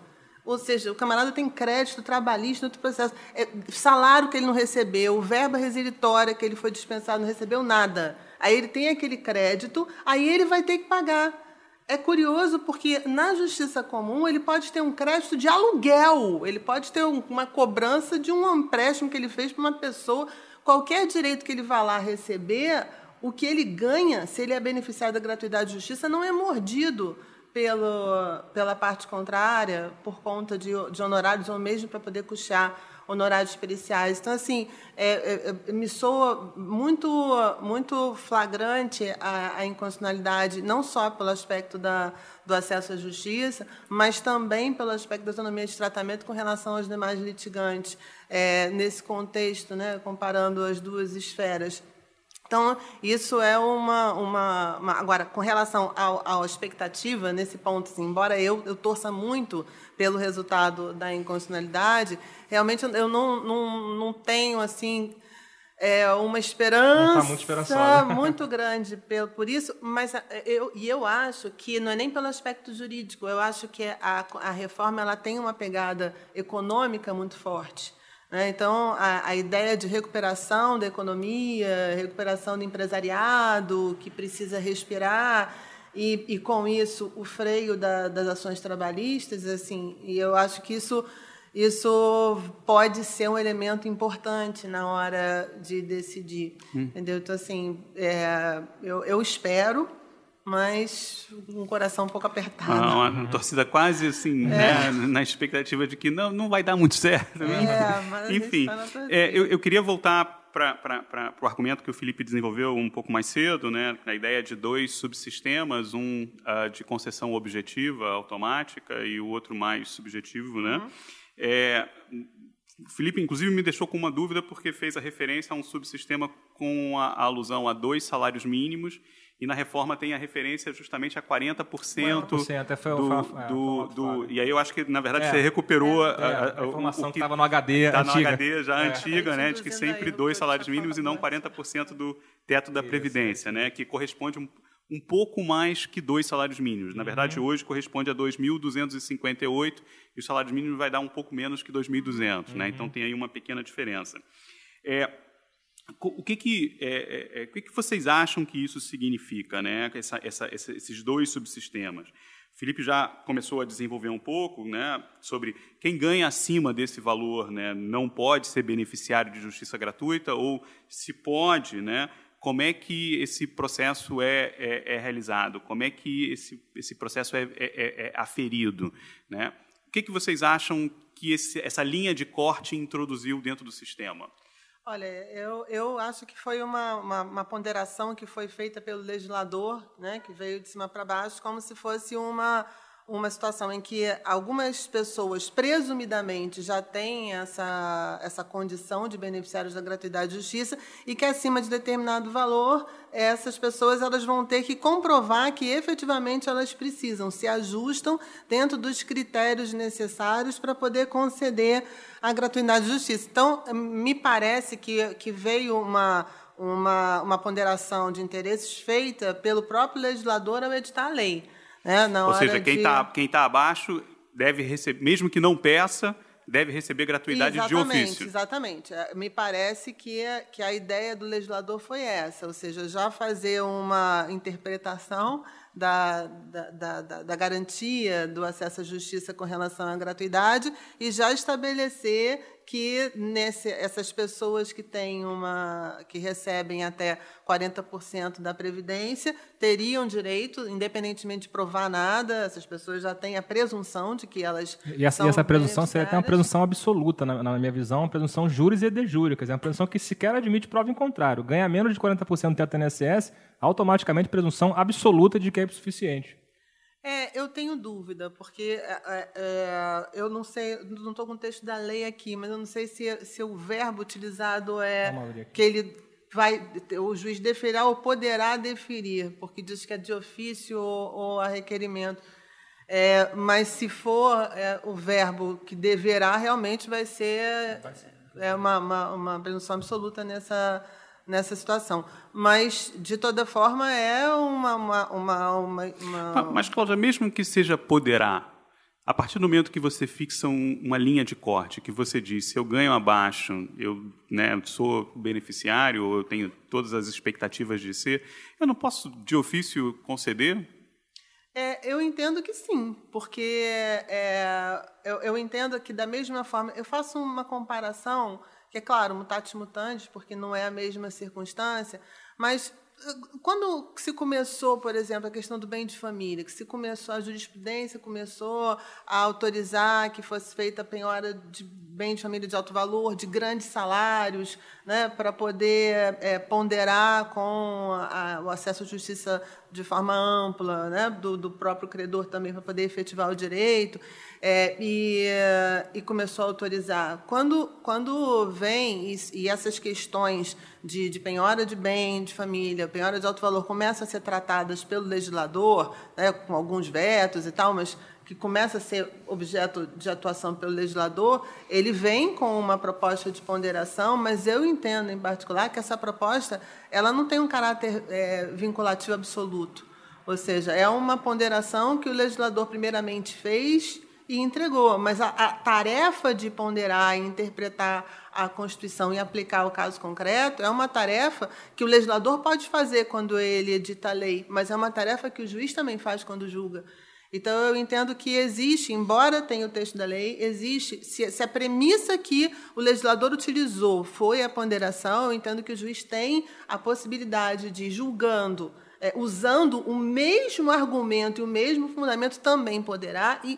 ou seja, o camarada tem crédito trabalhista outro processo, é, salário que ele não recebeu, verba resilitória que ele foi dispensado, não recebeu nada. Aí ele tem aquele crédito, aí ele vai ter que pagar é curioso porque na justiça comum ele pode ter um crédito de aluguel, ele pode ter uma cobrança de um empréstimo que ele fez para uma pessoa. Qualquer direito que ele vá lá receber, o que ele ganha, se ele é beneficiário da gratuidade de justiça, não é mordido pelo, pela parte contrária, por conta de, de honorários ou mesmo para poder custear honorários periciais. Então, assim, é, é, é, me soa muito, muito flagrante a, a, inconstitucionalidade, não só pelo aspecto da, do acesso à justiça, mas também pelo aspecto da autonomia de tratamento com relação aos demais litigantes, é, nesse contexto, né, comparando as duas esferas. Então, isso é uma. uma, uma agora, com relação à expectativa, nesse ponto, assim, embora eu, eu torça muito pelo resultado da inconstitucionalidade, realmente eu não, não, não tenho assim é, uma esperança tá muito, muito, grande por, por isso, mas é, eu, e eu acho que não é nem pelo aspecto jurídico, eu acho que a, a reforma ela tem uma pegada econômica muito forte. Né? Então, a, a, ideia de recuperação da economia, recuperação do empresariado, que precisa respirar, e, e com isso o freio da, das ações trabalhistas, assim, e eu acho que isso, isso pode ser um elemento importante na hora de decidir. Hum. Entendeu? Então, assim, é, eu, eu espero mas um coração um pouco apertado. Uma torcida quase assim, é. né, na expectativa de que não, não vai dar muito certo. É, mas Enfim, tá é, eu, eu queria voltar para o argumento que o Felipe desenvolveu um pouco mais cedo, né, a ideia de dois subsistemas, um uh, de concessão objetiva automática e o outro mais subjetivo. Né? Uhum. É, o Felipe, inclusive, me deixou com uma dúvida porque fez a referência a um subsistema com a, a alusão a dois salários mínimos e na reforma tem a referência justamente a 40%, 40% até foi, do, foi, do, do, E aí eu acho que, na verdade, é, você recuperou é, a, a, a, informação o, que estava no HD Está no HD já é. antiga, né, de que sempre dois salários mínimos e não 40% do teto da Previdência, né, que corresponde um, um pouco mais que dois salários mínimos. Na verdade, uhum. hoje corresponde a 2.258 e o salário mínimo vai dar um pouco menos que 2.200, uhum. né, então tem aí uma pequena diferença. É, o que que, é, é, é, o que que vocês acham que isso significa, né? Essa, essa, esses dois subsistemas? O Felipe já começou a desenvolver um pouco né, sobre quem ganha acima desse valor né, não pode ser beneficiário de justiça gratuita ou se pode, né, como é que esse processo é, é, é realizado, como é que esse, esse processo é, é, é, é aferido. Né? O que, que vocês acham que esse, essa linha de corte introduziu dentro do sistema? Olha, eu, eu acho que foi uma, uma, uma, ponderação que foi feita pelo legislador, né, que veio de cima para baixo, como se fosse uma, uma situação em que algumas pessoas, presumidamente, já têm essa, essa condição de beneficiários da gratuidade de justiça e que, acima de determinado valor, essas pessoas elas vão ter que comprovar que, efetivamente, elas precisam, se ajustam dentro dos critérios necessários para poder conceder a gratuidade de justiça. Então, me parece que, que veio uma, uma, uma ponderação de interesses feita pelo próprio legislador ao editar a lei. Né? Na Ou seja, quem está de... quem tá abaixo deve receber, mesmo que não peça, deve receber gratuidade exatamente, de ofício. Exatamente. É, me parece que, que a ideia do legislador foi essa, ou seja, já fazer uma interpretação da, da, da, da, garantia do acesso à justiça com relação à gratuidade e já estabelecer que nesse, essas pessoas que têm uma que recebem até 40% da previdência teriam direito, independentemente de provar nada, essas pessoas já têm a presunção de que elas e essa, e essa presunção seria até uma presunção absoluta na, na, minha visão, uma presunção juris e de jure, quer dizer, uma presunção que sequer admite prova em contrário. Ganha menos de 40% do teto INSS, automaticamente presunção absoluta de que é suficiente. É, eu tenho dúvida, porque é, é, é eu não sei, não estou com o texto da lei aqui, mas eu não sei se, se o verbo utilizado é que ele vai, o juiz deferirá ou poderá deferir, porque diz que é de ofício ou, ou a requerimento. É, mas se for é, o verbo que deverá, realmente vai ser, vai ser. É uma, uma, uma presunção absoluta nessa nessa situação. Mas, de toda forma, é uma. uma, uma, uma, Mas, Cláudia, mesmo que seja poderá, a partir do momento que você fixa um, uma linha de corte, que você diz, se eu ganho abaixo, eu né, sou beneficiário, eu tenho todas as expectativas de ser, eu não posso, de ofício, conceder? É, eu entendo que sim, porque é, eu, eu entendo que, da mesma forma, eu faço uma comparação que é claro, mutatis mutandis, porque não é a mesma circunstância, mas quando se começou, por exemplo, a questão do bem de família, que se começou a jurisprudência começou a autorizar que fosse feita a penhora de bem de família de alto valor, de grandes salários, né, para poder é, ponderar com a, o acesso à justiça de forma ampla, né, do, do próprio credor também para poder efetivar o direito, é, e, e, começou a autorizar. Quando, quando vem e, e essas questões de, de, penhora de bem de família, penhora de alto valor começam a ser tratadas pelo legislador, né, com alguns vetos e tal, mas que começa a ser objeto de atuação pelo legislador, ele vem com uma proposta de ponderação, mas eu entendo, em particular, que essa proposta ela não tem um caráter é, vinculativo absoluto. Ou seja, é uma ponderação que o legislador primeiramente fez e entregou, mas a, a tarefa de ponderar e interpretar a Constituição e aplicar o caso concreto é uma tarefa que o legislador pode fazer quando ele edita a lei, mas é uma tarefa que o juiz também faz quando julga. Então, eu entendo que existe, embora tenha o texto da lei, existe, se, se, a premissa que o legislador utilizou foi a ponderação, eu entendo que o juiz tem a possibilidade de, julgando, é, usando o mesmo argumento e o mesmo fundamento, também poderá e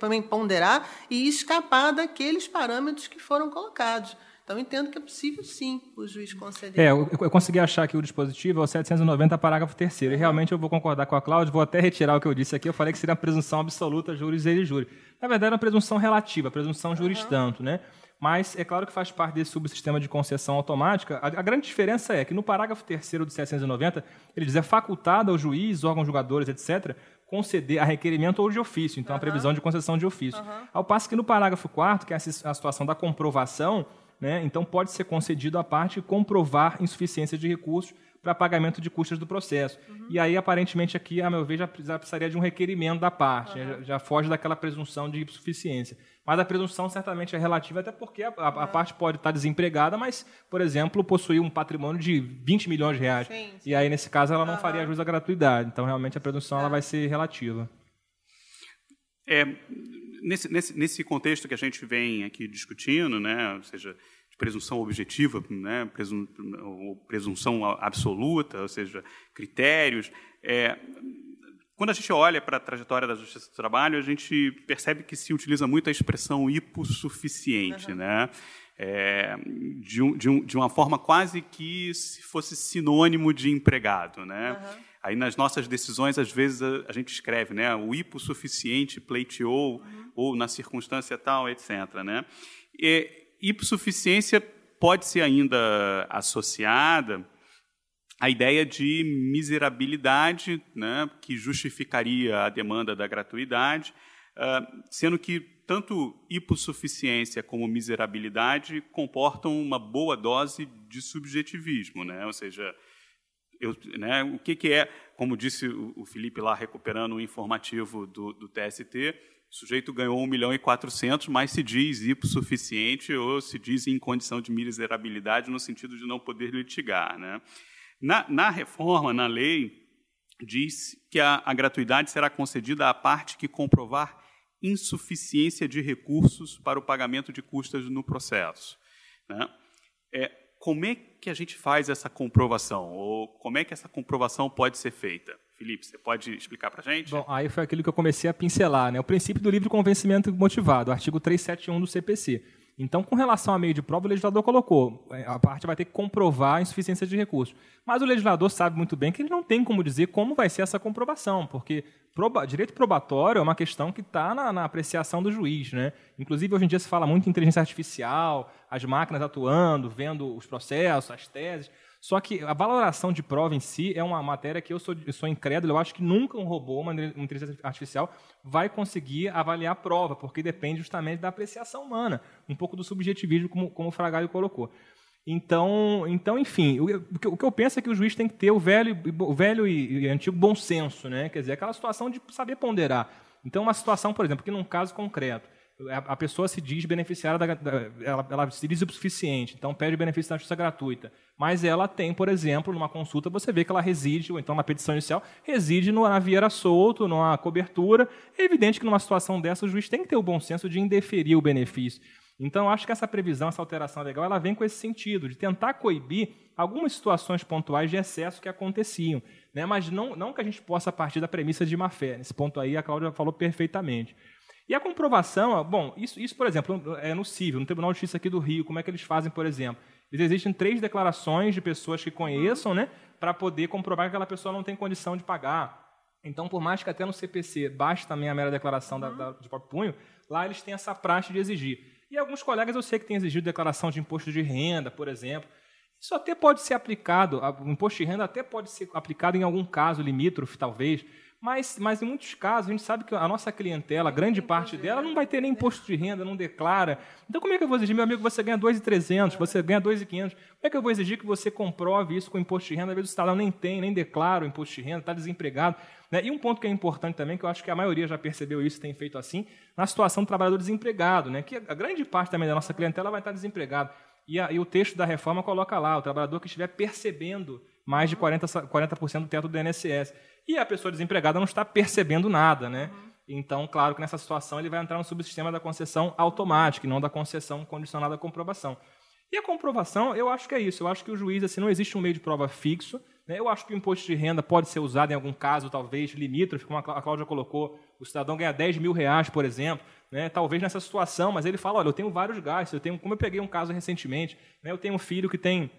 também ponderar e escapar daqueles parâmetros que foram colocados. Então, entendo que é possível, sim, o juiz conceder. É, eu, eu consegui achar que o dispositivo é o 790, parágrafo 3 E realmente eu vou concordar com a Cláudia, vou até retirar o que eu disse aqui. Eu falei que seria uma presunção absoluta, juris e júri. Na verdade, é uma presunção relativa, presunção juris tanto, né? Mas é claro que faz parte desse subsistema de concessão automática. A, a grande diferença é que no parágrafo 3 do 790, ele diz é facultado ao juiz, órgãos julgadores, etc., conceder a requerimento ou de ofício, então uhum. a previsão de concessão de ofício. Uhum. Ao passo que no parágrafo 4 que é a situação da comprovação, né? Então, pode ser concedido à parte comprovar insuficiência de recursos para pagamento de custas do processo. Uhum. E aí, aparentemente, aqui, a meu ver, já, precisaria de um requerimento da parte, uhum. já, já, foge daquela presunção de insuficiência. Mas a presunção certamente é relativa, até porque a, a, a parte pode estar desempregada, mas, por exemplo, possuir um patrimônio de 20 milhões de reais. Sim, sim. E aí, nesse caso, ela não faria jus à gratuidade. Então, realmente, a presunção ela é. vai ser relativa. É, nesse, nesse, nesse contexto que a gente vem aqui discutindo, né, ou seja, de presunção objetiva, né, presum, ou presunção absoluta, ou seja, critérios, é, quando a gente olha para a trajetória da Justiça do Trabalho, a gente percebe que se utiliza muito a expressão hipossuficiente, uhum. né? É, de, um, de, um, de, uma forma quase que se fosse sinônimo de empregado, né? Uhum. Aí nas nossas decisões, às vezes, a, a gente escreve, né? O hipossuficiente pleiteou, uhum. ou na circunstância tal, etc. Né? E hipossuficiência pode ser ainda associada à ideia de miserabilidade, né? que justificaria a demanda da gratuidade, uh, sendo que tanto hipossuficiência como miserabilidade comportam uma boa dose de subjetivismo, né? ou seja, eu, né, o que, que, é, como disse o, Felipe lá, recuperando o informativo do, do TST, o sujeito ganhou 1 milhão e 400, mas se diz hipossuficiente ou se diz em condição de miserabilidade no sentido de não poder litigar. Né? Na, na reforma, na lei, diz que a, a gratuidade será concedida à parte que comprovar insuficiência de recursos para o pagamento de custas no processo. Né? É, como é que a gente faz essa comprovação? Ou como é que essa comprovação pode ser feita? Felipe, você pode explicar para gente? Bom, aí foi aquilo que eu comecei a pincelar, né? O princípio do livre convencimento motivado, artigo 371 do CPC. Então, com relação a meio de prova, o legislador colocou, é, a parte vai ter que comprovar a insuficiência de recursos. Mas o legislador sabe muito bem que ele não tem como dizer como vai ser essa comprovação, porque proba, direito probatório é uma questão que está na, na, apreciação do juiz. Né? Inclusive, hoje em dia se fala muito em inteligência artificial, as máquinas atuando, vendo os processos, as teses. Só que a valoração de prova em si é uma matéria que eu sou, eu sou incrédulo. Eu acho que nunca um robô, uma inteligência artificial, vai conseguir avaliar a prova, porque depende justamente da apreciação humana, um pouco do subjetivismo, como, como o Fragalho colocou. Então, então enfim, o, o, que eu penso é que o juiz tem que ter o velho, o velho e, e antigo bom senso, né? quer dizer, aquela situação de saber ponderar. Então, uma situação, por exemplo, que num caso concreto, a pessoa se diz beneficiária, da, da, ela, ela, se diz o suficiente, então pede benefício da justiça gratuita. Mas ela tem, por exemplo, numa consulta, você vê que ela reside, ou então na petição inicial, reside no, na vieira solto, numa cobertura. É evidente que numa situação dessa o juiz tem que ter o bom senso de indeferir o benefício. Então, acho que essa previsão, essa alteração legal, ela vem com esse sentido, de tentar coibir algumas situações pontuais de excesso que aconteciam, né? mas não, não que a gente possa partir da premissa de má fé. Nesse ponto aí, a Cláudia falou perfeitamente. E a comprovação, bom, isso, isso, por exemplo, é no civil, no Tribunal de Justiça aqui do Rio, como é que eles fazem, por exemplo? Eles existem três declarações de pessoas que conheçam, né, para poder comprovar que aquela pessoa não tem condição de pagar. Então, por mais que até no CPC baixe também a mera declaração da, da, de próprio punho, lá eles têm essa praxe de exigir. E alguns colegas eu sei que têm exigido declaração de imposto de renda, por exemplo. Isso até pode ser aplicado, o imposto de renda até pode ser aplicado em algum caso limítrofe, talvez, mas, mas em muitos casos, a gente sabe que a nossa clientela, grande parte dela, não vai ter nem imposto de renda, não declara. Então, como é que eu vou exigir, meu amigo, você ganha 2.300, você ganha 2.500, como é que eu vou exigir que você comprove isso com imposto de renda? Às vezes o cidadão nem tem, nem declara o imposto de renda, está desempregado. Né? E um ponto que é importante também, que eu acho que a maioria já percebeu isso, tem feito assim, na situação do trabalhador desempregado, né? que a grande parte também da nossa clientela vai estar desempregado. E, a, e o texto da reforma coloca lá, o trabalhador que estiver percebendo mais de 40%, 40 do teto do INSS. E a pessoa desempregada não está percebendo nada, né? Então, claro que nessa situação ele vai entrar no subsistema da concessão automática e não da concessão condicionada à comprovação. E a comprovação, eu acho que é isso. Eu acho que o juiz, assim, não existe um meio de prova fixo. Né? Eu acho que o imposto de renda pode ser usado em algum caso, talvez, limítrofe, como a Cláudia colocou. O cidadão ganha 10 mil reais, por exemplo. Né? Talvez nessa situação, mas ele fala, olha, eu tenho vários gastos. Eu tenho, como eu peguei um caso recentemente, né? eu tenho um filho que tem,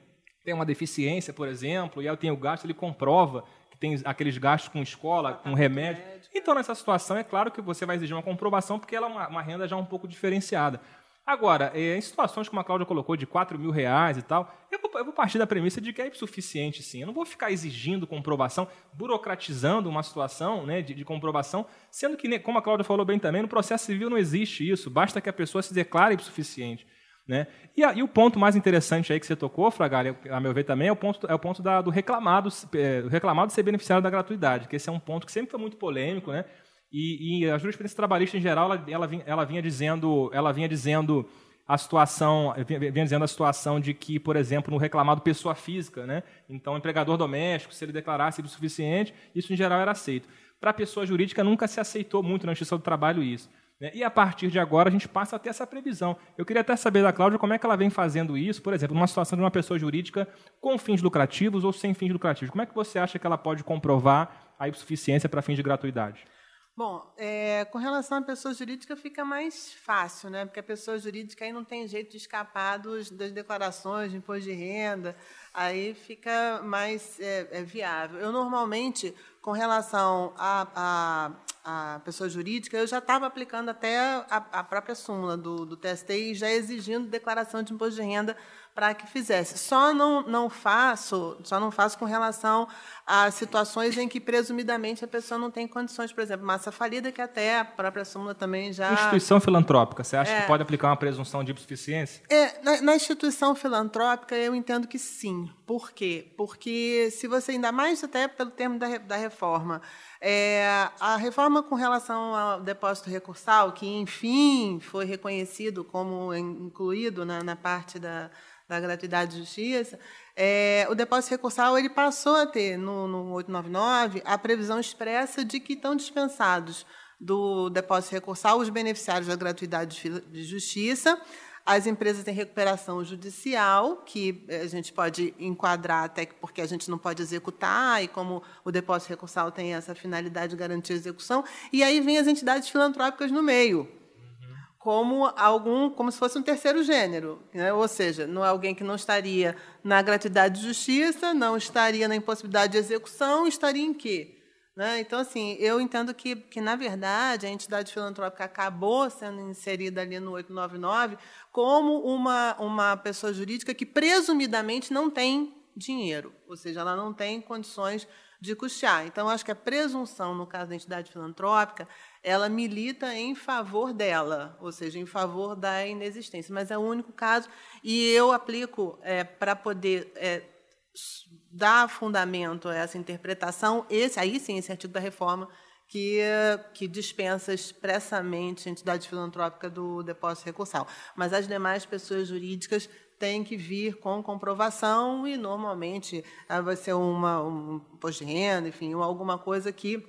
tem uma deficiência, por exemplo, e aí eu tenho gasto, ele comprova tem aqueles gastos com escola, com remédio. Então, nessa situação, é claro que você vai exigir uma comprovação, porque ela é uma, uma renda já um pouco diferenciada. Agora, é, em situações como a Cláudia colocou, de 4 mil reais e tal, eu vou, eu vou, partir da premissa de que é suficiente, sim. Eu não vou ficar exigindo comprovação, burocratizando uma situação né, de, de comprovação, sendo que, como a Cláudia falou bem também, no processo civil não existe isso, basta que a pessoa se declare suficiente. Né? E, a, e, o ponto mais interessante aí que você tocou, Fragalha, a meu ver também, é o ponto, é o ponto da, do reclamado, é, reclamado ser beneficiário da gratuidade, que esse é um ponto que sempre foi muito polêmico, né? E, e a jurisprudência trabalhista em geral, ela, ela, vinha, ela vinha dizendo, ela vinha dizendo a situação, vinha, dizendo a situação de que, por exemplo, no reclamado pessoa física, né? Então, empregador doméstico, se ele declarasse o suficiente, isso em geral era aceito. Para a pessoa jurídica nunca se aceitou muito na Justiça do Trabalho isso. Né? E a partir de agora a gente passa a ter essa previsão. Eu queria até saber da Cláudia como é que ela vem fazendo isso, por exemplo, numa situação de uma pessoa jurídica com fins lucrativos ou sem fins lucrativos. Como é que você acha que ela pode comprovar a insuficiência para fins de gratuidade? Bom, é, com relação à pessoa jurídica fica mais fácil, né? Porque a pessoa jurídica aí não tem jeito de escapar dos, das declarações de imposto de renda, aí fica mais é, é viável. Eu normalmente, com relação à, à, pessoa jurídica, eu já estava aplicando até a, a própria súmula do, do TST e já exigindo declaração de imposto de renda para que fizesse. Só não, não faço, só não faço com relação a situações em que presumidamente a pessoa não tem condições, por exemplo, massa falida que até a própria súmula também já instituição filantrópica, você acha é, que pode aplicar uma presunção de insuficiência? É, na, na, instituição filantrópica eu entendo que sim. Por quê? Porque se você ainda mais até pelo termo da, da reforma é, a reforma com relação ao depósito recursal, que enfim foi reconhecido como incluído na, na parte da, da gratuidade de justiça, é, o depósito recursal ele passou a ter, no, no 899, a previsão expressa de que estão dispensados do depósito recursal os beneficiários da gratuidade de justiça, as empresas em recuperação judicial, que a gente pode enquadrar até porque a gente não pode executar, e como o depósito recursal tem essa finalidade de garantir a execução, e aí vem as entidades filantrópicas no meio, como algum, como se fosse um terceiro gênero, né? ou seja, não é alguém que não estaria na gratuidade de justiça, não estaria na impossibilidade de execução, estaria em quê? Né? Então, assim, eu entendo que, que, na verdade, a entidade filantrópica acabou sendo inserida ali no 899 como uma, uma pessoa jurídica que presumidamente não tem dinheiro, ou seja, ela não tem condições de custear. Então, acho que a presunção, no caso da entidade filantrópica, ela milita em favor dela, ou seja, em favor da inexistência. Mas é o único caso, e eu aplico é, para poder é, dar fundamento a essa interpretação, esse aí sim, esse artigo da reforma, que, que dispensa expressamente a entidade filantrópica do depósito recursal. Mas as demais pessoas jurídicas têm que vir com comprovação e, normalmente, ah, vai ser uma, um imposto de renda, enfim, alguma coisa que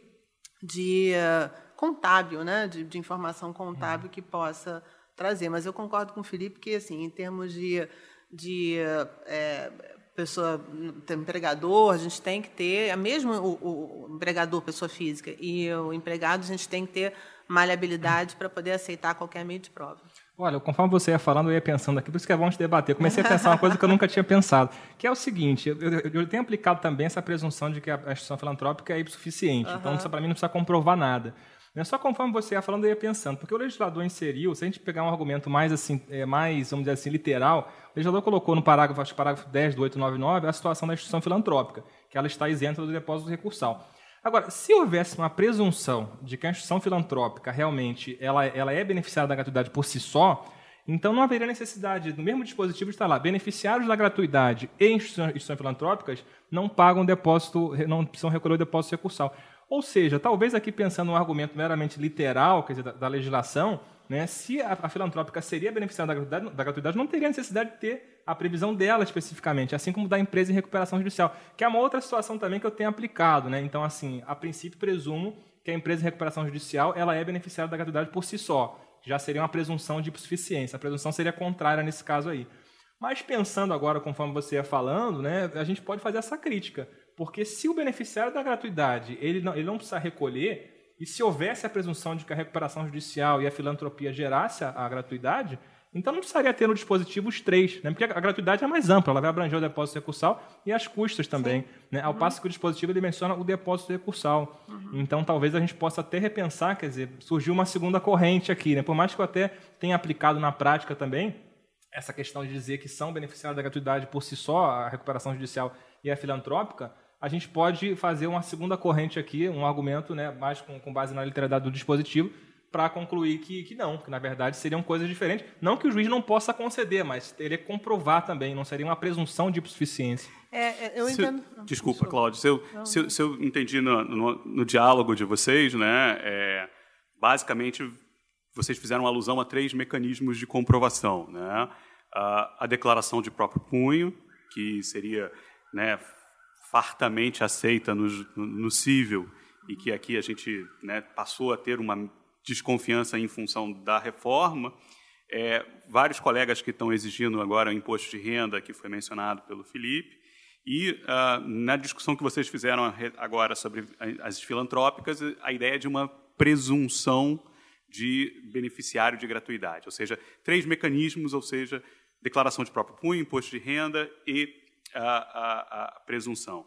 de uh, contábil, né, de, de informação contábil que possa trazer. Mas eu concordo com o Felipe que, assim, em termos de, de é, pessoa, empregador, a gente tem que ter, mesmo o, o empregador, pessoa física, e o empregado, a gente tem que ter maleabilidade para poder aceitar qualquer meio de prova. Olha, conforme você ia falando, eu ia pensando aqui, por isso que é bom te debater. Comecei a pensar uma coisa que eu nunca tinha pensado, que é o seguinte: eu, eu, eu tenho aplicado também essa presunção de que a instituição filantrópica é suficiente. Uhum. Então, para mim, não precisa comprovar nada. É só conforme você ia falando, eu ia pensando, porque o legislador inseriu, se a gente pegar um argumento mais assim, é, mais, vamos dizer assim, literal, o legislador colocou no parágrafo, acho que parágrafo 10 do 899, a situação da instituição filantrópica, que ela está isenta do depósito recursal. Agora, se houvesse uma presunção de que a instituição filantrópica realmente ela, ela é beneficiada da gratuidade por si só, então não haveria necessidade, no mesmo dispositivo, de estar lá, beneficiários da gratuidade e instituições, instituições filantrópicas não pagam depósito, não precisam recolher o depósito recursal. Ou seja, talvez aqui pensando num argumento meramente literal, quer dizer, da, da legislação, né, se a, a, filantrópica seria beneficiada da gratuidade, da gratuidade, não teria necessidade de ter a previsão dela especificamente, assim como da empresa em recuperação judicial, que é uma outra situação também que eu tenho aplicado. Né? Então, assim, a princípio, presumo que a empresa em recuperação judicial ela é beneficiada da gratuidade por si só. Já seria uma presunção de suficiência. A presunção seria contrária nesse caso aí. Mas pensando agora, conforme você ia falando, né, a gente pode fazer essa crítica. Porque se o beneficiário da gratuidade ele não, ele não precisa recolher, e se houvesse a presunção de que a recuperação judicial e a filantropia gerasse a, a gratuidade, então não precisaria ter no dispositivo os três, né? porque a gratuidade é mais ampla, ela vai abranger o depósito recursal e as custas também. Né? Ao uhum. passo que o dispositivo ele menciona o depósito recursal. Uhum. Então talvez a gente possa até repensar, quer dizer, surgiu uma segunda corrente aqui. Né? Por mais que eu até tenha aplicado na prática também essa questão de dizer que são beneficiários da gratuidade por si só, a recuperação judicial e a filantrópica, a gente pode fazer uma segunda corrente aqui, um argumento né, mais com, com base na literalidade do dispositivo, para concluir que, que não, que na verdade seriam coisas diferentes. Não que o juiz não possa conceder, mas teria que comprovar também, não seria uma presunção de suficiência. É, é, eu entendo. Se, desculpa, Cláudio, se eu, se, eu, se eu entendi no, no, no, diálogo de vocês, né, é, basicamente vocês fizeram alusão a três mecanismos de comprovação. Né? A, a declaração de próprio punho, que seria né, fartamente aceita no, no cível e que aqui a gente né, passou a ter uma desconfiança em função da reforma. É, vários colegas que estão exigindo agora o imposto de renda, que foi mencionado pelo Felipe, e ah, na discussão que vocês fizeram agora sobre as filantrópicas, a ideia de uma presunção de beneficiário de gratuidade, ou seja, três mecanismos, ou seja, declaração de próprio punho, imposto de renda e a, a, a presunção.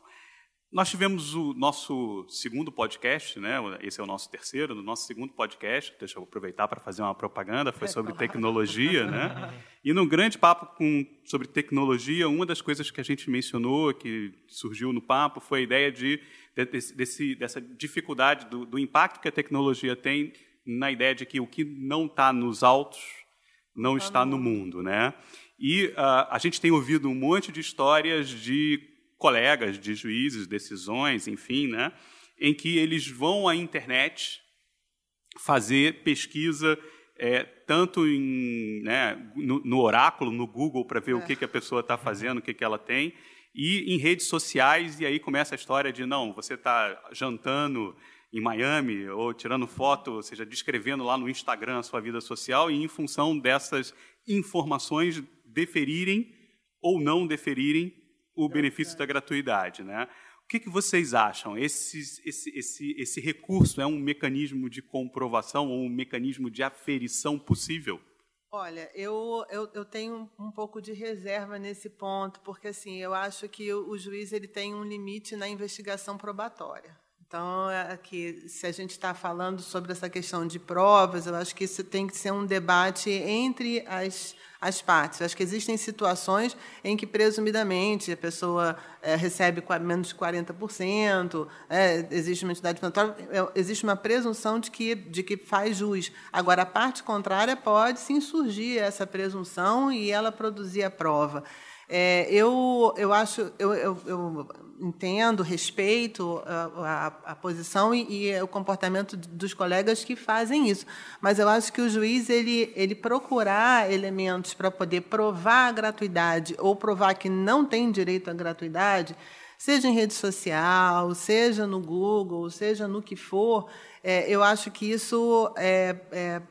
Nós tivemos o nosso segundo podcast, né? esse é o nosso terceiro, no nosso segundo podcast, deixa eu aproveitar para fazer uma propaganda, foi sobre tecnologia. Né? E no grande papo com, sobre tecnologia, uma das coisas que a gente mencionou, que surgiu no papo, foi a ideia de, de desse, dessa dificuldade, do, do, impacto que a tecnologia tem na ideia de que o que não está nos autos não está no mundo. Né? E uh, a gente tem ouvido um monte de histórias de colegas, de juízes, decisões, enfim, né, em que eles vão à internet fazer pesquisa é, tanto em, né, no, no, oráculo, no Google, para ver é. o que, que a pessoa está fazendo, o que, que ela tem, e em redes sociais, e aí começa a história de, não, você está jantando em Miami, ou tirando foto, ou seja, descrevendo lá no Instagram a sua vida social, e em função dessas informações deferirem ou não deferirem o benefício da gratuidade. Né? O que, que vocês acham? Esse, esse, esse, esse recurso é um mecanismo de comprovação ou um mecanismo de aferição possível? Olha, eu, eu, eu, tenho um pouco de reserva nesse ponto, porque assim, eu acho que o, o juiz ele tem um limite na investigação probatória. Então, aqui, é se a gente está falando sobre essa questão de provas, eu acho que isso tem que ser um debate entre as, as partes. Eu acho que existem situações em que, presumidamente, a pessoa é, recebe menos de 40%, é, existe uma entidade é, existe uma presunção de que, de que faz jus. Agora, a parte contrária pode sim surgir essa presunção e ela produzir a prova. É, eu, eu acho, eu, eu, eu entendo, respeito a, a, a posição e, e, o comportamento dos colegas que fazem isso, mas eu acho que o juiz ele, ele procurar elementos para poder provar a gratuidade ou provar que não tem direito à gratuidade, seja em rede social, seja no Google, seja no que for, é, eu acho que isso é, é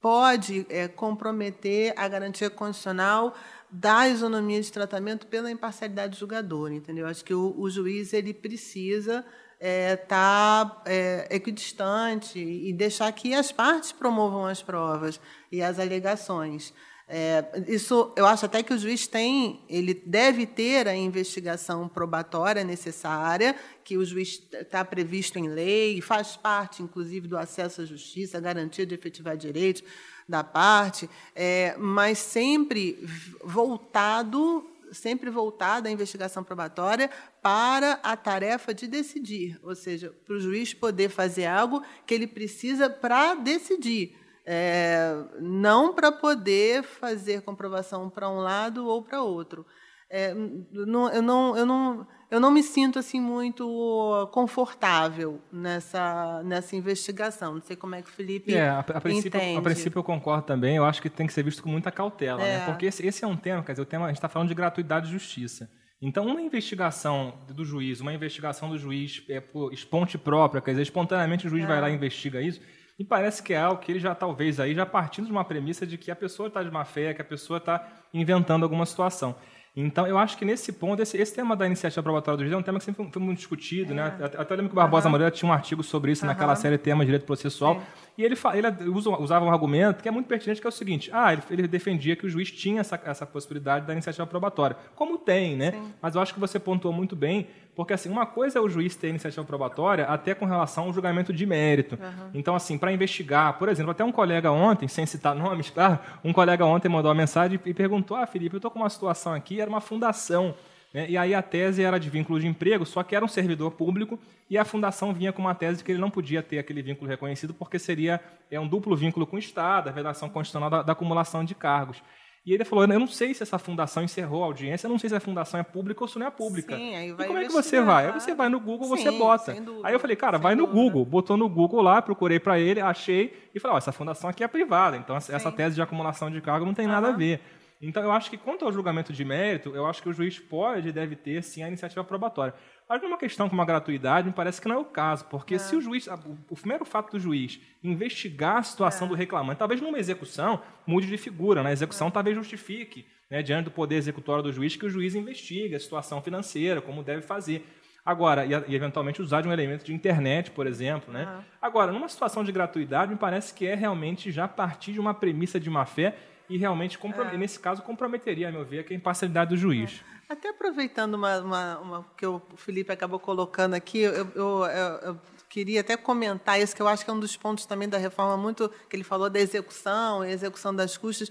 pode é, comprometer a garantia constitucional da isonomia de tratamento pela imparcialidade do julgador, entendeu? Acho que o, o juiz ele precisa estar é, tá, é, equidistante e deixar que as partes promovam as provas e as alegações. É, isso, eu acho até que o juiz tem, ele deve ter a investigação probatória necessária, que o juiz está previsto em lei, faz parte, inclusive, do acesso à justiça, garantia de efetivar direitos da parte, é, mas sempre voltado sempre voltada a investigação probatória para a tarefa de decidir, ou seja, para o juiz poder fazer algo que ele precisa para decidir. É, não para poder fazer comprovação para um lado ou para outro. É, não, eu, não, eu, não, eu não me sinto assim muito confortável nessa, nessa investigação. Não sei como é que o Felipe é, a, a princípio, entende. A princípio eu concordo também. Eu acho que tem que ser visto com muita cautela, né? é. né? porque esse, esse, é um tema, quer dizer, o tema, a gente está falando de gratuidade e justiça. Então, uma investigação do juiz, uma investigação do juiz é, por esponte própria, quer dizer, espontaneamente o juiz é. vai lá e investiga isso, e parece que é algo que ele já talvez aí já partindo de uma premissa de que a pessoa está de má fé, que a pessoa está inventando alguma situação. Então, eu acho que nesse ponto, esse, esse tema da iniciativa probatória do juiz é um tema que sempre foi muito discutido. É. Né? Até, lembro que o Barbosa uhum. Moreira tinha um artigo sobre isso uhum. naquela série Tema Direito Processual. Sim. E ele, ele usa, usava um argumento que é muito pertinente, que é o seguinte: ah, ele, ele defendia que o juiz tinha essa, essa possibilidade da iniciativa probatória. Como tem, né? Sim. Mas eu acho que você pontuou muito bem, porque assim, uma coisa é o juiz ter iniciativa probatória até com relação ao julgamento de mérito. Uhum. Então, assim, para investigar, por exemplo, até um colega ontem, sem citar nomes, claro, um colega ontem mandou uma mensagem e perguntou: Ah, Felipe, eu estou com uma situação aqui, era uma fundação. Né? E aí a tese era de vínculo de emprego, só que era um servidor público e a fundação vinha com uma tese de que ele não podia ter aquele vínculo reconhecido porque seria é um duplo vínculo com o Estado, a vedação constitucional da, da acumulação de cargos. E ele falou: Eu não sei se essa fundação encerrou a audiência, eu não sei se a fundação é pública ou se não é pública. Sim, aí vai e como é que você vai? Aí você vai no Google, Sim, você bota. Aí eu falei: Cara, vai no dúvida. Google. Botou no Google lá, procurei para ele, achei e falei: oh, Essa fundação aqui é privada, então Sim. essa tese de acumulação de cargo não tem nada a ver. Então, eu acho que quanto ao julgamento de mérito, eu acho que o juiz pode e deve ter, sim, a iniciativa probatória. Mas numa questão como a gratuidade, me parece que não é o caso, porque é. se o juiz, o primeiro fato do juiz investigar a situação é. do reclamante, talvez numa execução mude de figura, na execução é. talvez justifique, né, diante do poder executório do juiz, que o juiz investigue a situação financeira, como deve fazer. Agora, e, e, eventualmente usar de um elemento de internet, por exemplo. Né? Agora, numa situação de gratuidade, me parece que é realmente já partir de uma premissa de má fé e realmente, é. nesse caso, comprometeria, a meu ver, a imparcialidade do juiz. É. Até aproveitando uma, uma, uma, que o Felipe acabou colocando aqui, eu, eu, eu, eu, queria até comentar isso, que eu acho que é um dos pontos também da reforma, muito que ele falou da execução, execução das custas.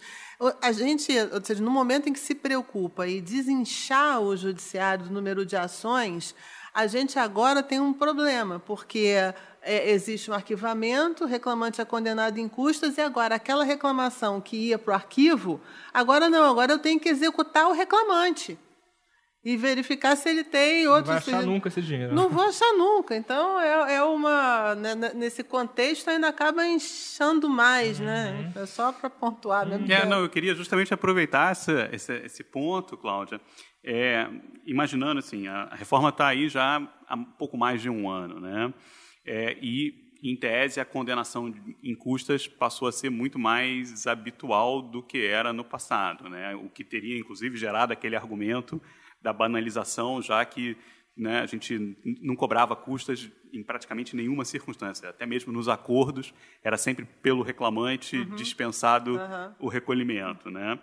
A gente, ou seja, no momento em que se preocupa e desinchar o judiciário do número de ações, a gente agora tem um problema, porque é, existe um arquivamento, o reclamante é condenado em custas, e agora aquela reclamação que ia para o arquivo, agora não, agora eu tenho que executar o reclamante e verificar se ele tem outros. Não vai achar nunca esse dinheiro. Não vou achar nunca. Então, é, é uma. Né, nesse contexto, ainda acaba inchando mais, né? uhum. né? É só para pontuar mesmo. É, não, eu queria justamente aproveitar essa, esse, esse ponto, Cláudia. É, imaginando assim, a reforma está aí já há um pouco mais de um ano, né? É, e, em tese, a condenação em custas passou a ser muito mais habitual do que era no passado, né? o que teria, inclusive, gerado aquele argumento da banalização, já que né, a gente não cobrava custas em praticamente nenhuma circunstância, até mesmo nos acordos, era sempre pelo reclamante uhum. dispensado uhum. o recolhimento. Né?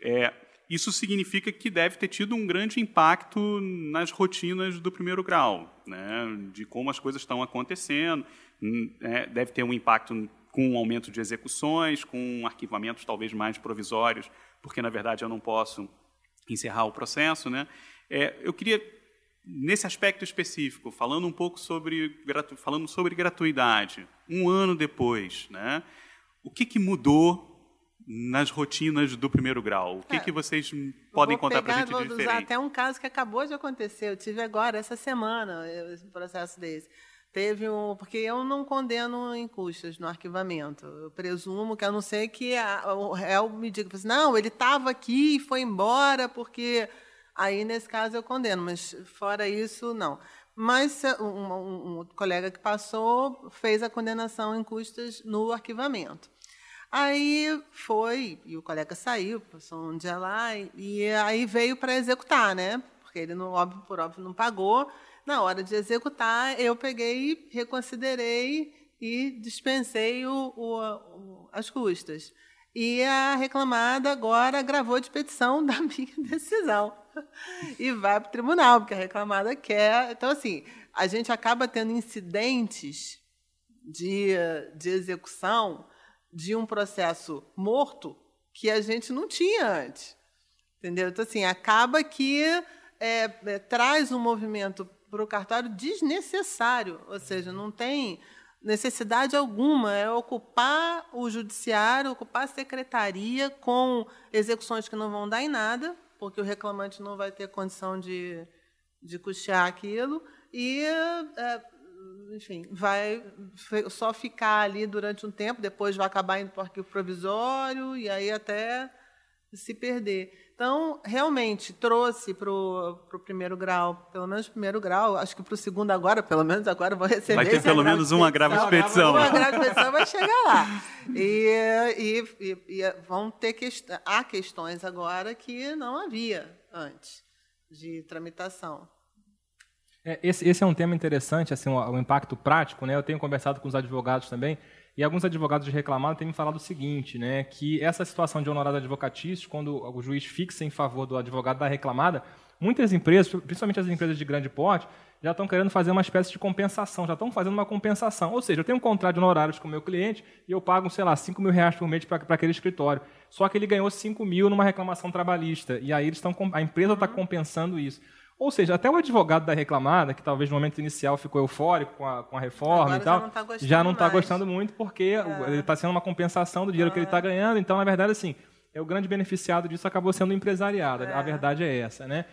É, isso significa que deve ter tido um grande impacto nas rotinas do primeiro grau, né? de como as coisas estão acontecendo. Né? Deve ter um impacto com um aumento de execuções, com arquivamentos talvez mais provisórios, porque, na verdade, eu não posso encerrar o processo. Né? É, eu queria, nesse aspecto específico, falando um pouco sobre, falando sobre gratuidade, um ano depois, né? o que, que mudou nas rotinas do primeiro grau? O que, é, que vocês podem contar para a gente de diferente? Vou usar até um caso que acabou de acontecer. Eu tive agora, essa semana, um processo desse. Teve um... Porque eu não condeno em custas no arquivamento. Eu presumo que, a não ser que a, o réu me diga, assim, não, ele estava aqui e foi embora porque... Aí, nesse caso, eu condeno, mas fora isso, não. Mas um, um, um colega que passou fez a condenação em custas no arquivamento. Aí foi, e o colega saiu, passou um dia lá, e, e aí veio para executar, né? Porque ele, não, óbvio, por óbvio, não pagou. Na hora de executar, eu peguei, reconsiderei e dispensei o, o, o, as custas. E a reclamada agora gravou de petição da minha decisão. E vai para o tribunal, porque a reclamada quer. Então, assim, a gente acaba tendo incidentes de, de execução de um processo morto que a gente não tinha antes. Entendeu? Então, assim, acaba que é, é, traz um movimento para o cartório desnecessário, ou seja, não tem necessidade alguma, é ocupar o judiciário, ocupar a secretaria com execuções que não vão dar em nada, porque o reclamante não vai ter condição de, de custear aquilo, e é, enfim, vai só ficar ali durante um tempo, depois vai acabar indo para o arquivo provisório e aí até se perder. Então, realmente, trouxe para o primeiro grau, pelo menos primeiro grau, acho que para o segundo agora, pelo menos agora vou receber. Vai ter pelo menos uma grave expedição. Uma grave expedição vai chegar lá. E, e, e, e vão ter que, há questões agora que não havia antes de tramitação. É, esse, esse, é um tema interessante, assim, o, impacto prático, né? Eu tenho conversado com os advogados também, e alguns advogados de reclamado têm me falado o seguinte, né? Que essa situação de honorário advocatício, quando o juiz fixa em favor do advogado da reclamada, muitas empresas, principalmente as empresas de grande porte, já estão querendo fazer uma espécie de compensação, já estão fazendo uma compensação. Ou seja, eu tenho um contrato de honorários com o meu cliente e eu pago, sei lá, 5 mil reais por mês para aquele escritório. Só que ele ganhou 5 mil numa reclamação trabalhista. E aí eles estão, a empresa está compensando isso. Ou seja, até o advogado da reclamada, que talvez no momento inicial ficou eufórico com a, com a reforma Agora e tal, já não está gostando, gostando, muito porque é. ele está sendo uma compensação do dinheiro é. que ele está ganhando. Então, na verdade, assim, é o grande beneficiado disso acabou sendo o empresariado. É. A verdade é essa, né?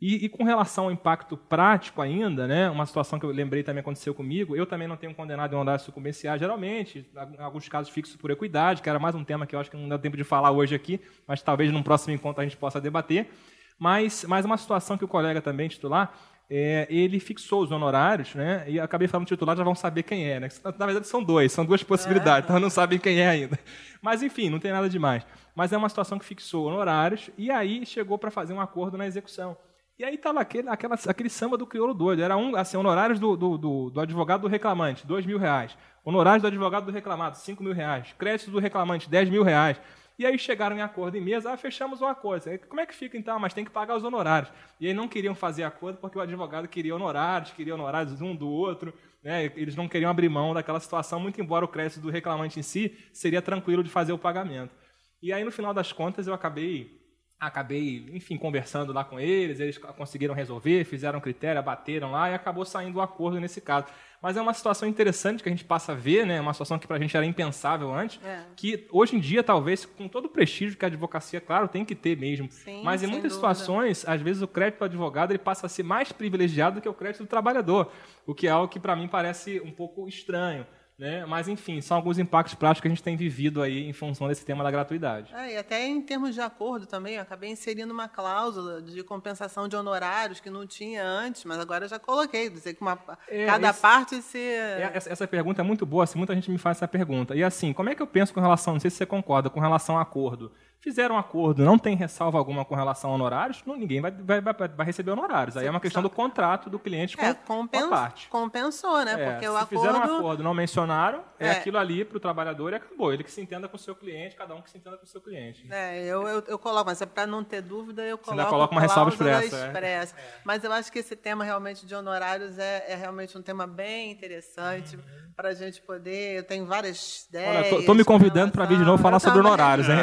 E, e, com relação ao impacto prático ainda, né, uma situação que eu lembrei também aconteceu comigo, eu também não tenho condenado em honorário sucumbenciar, geralmente, em alguns casos fixo por equidade, que era mais um tema que eu acho que não dá tempo de falar hoje aqui, mas talvez num próximo encontro a gente possa debater. Mas, mas uma situação que o colega também titular, é, ele fixou os honorários, né? E acabei falando titular, já vão saber quem é, né? Na verdade são dois, são duas possibilidades, é. então não sabem quem é ainda. Mas enfim, não tem nada demais. Mas é uma situação que fixou honorários e aí chegou para fazer um acordo na execução. E aí estava aquele, aquela, aquele samba do crioulo doido. Era um, assim, honorários do, do, do, do advogado do reclamante, dois mil reais. Honorários do advogado do reclamado, cinco mil reais. Créditos do reclamante, dez mil reais. E aí chegaram em acordo em mesa, ah, fechamos um acordo. Como é que fica então? Mas tem que pagar os honorários. E aí não queriam fazer acordo porque o advogado queria honorários, queria honorários um do outro. Né? Eles não queriam abrir mão daquela situação, muito embora o crédito do reclamante em si seria tranquilo de fazer o pagamento. E aí, no final das contas, eu acabei acabei, enfim, conversando lá com eles, eles conseguiram resolver, fizeram critério, bateram lá e acabou saindo o acordo nesse caso. Mas é uma situação interessante que a gente passa a ver, né? Uma situação que para a gente era impensável antes, é. que hoje em dia, talvez, com todo o prestígio que a advocacia, claro, tem que ter mesmo. Sim, mas em muitas dúvida. situações, às vezes o crédito do advogado ele passa a ser mais privilegiado do que o crédito do trabalhador, o que é algo que para mim parece um pouco estranho. Né? Mas, enfim, são alguns impactos práticos que a gente tem vivido aí em função desse tema da gratuidade. É, e até em termos de acordo também, eu acabei inserindo uma cláusula de compensação de honorários que não tinha antes, mas agora eu já coloquei, dizer que uma, é, cada esse, parte se... É, essa, essa, pergunta é muito boa, assim, muita gente me faz essa pergunta. E assim, como é que eu penso com relação, não sei se você concorda, com relação ao acordo? Fizeram um acordo, não tem ressalva alguma com relação a honorários, não, ninguém vai, vai, vai, receber honorários. Aí é uma questão do contrato do cliente com, é, compens, com a parte. Compensou, né? É, Porque o se acordo... fizeram um acordo, não mencionaram, é, é. aquilo ali para o trabalhador e acabou. Ele que se entenda com o seu cliente, cada um que se entenda com o seu cliente. É, eu, eu, eu coloco, mas é para não ter dúvida, eu coloco. Você ainda coloca uma ressalva expressa. É. expressa. Mas eu acho que esse tema realmente de honorários é, é realmente um tema bem interessante. Uhum para a gente poder. Eu tenho várias ideias. Estou me convidando para vir de novo falar sobre honorários, hein?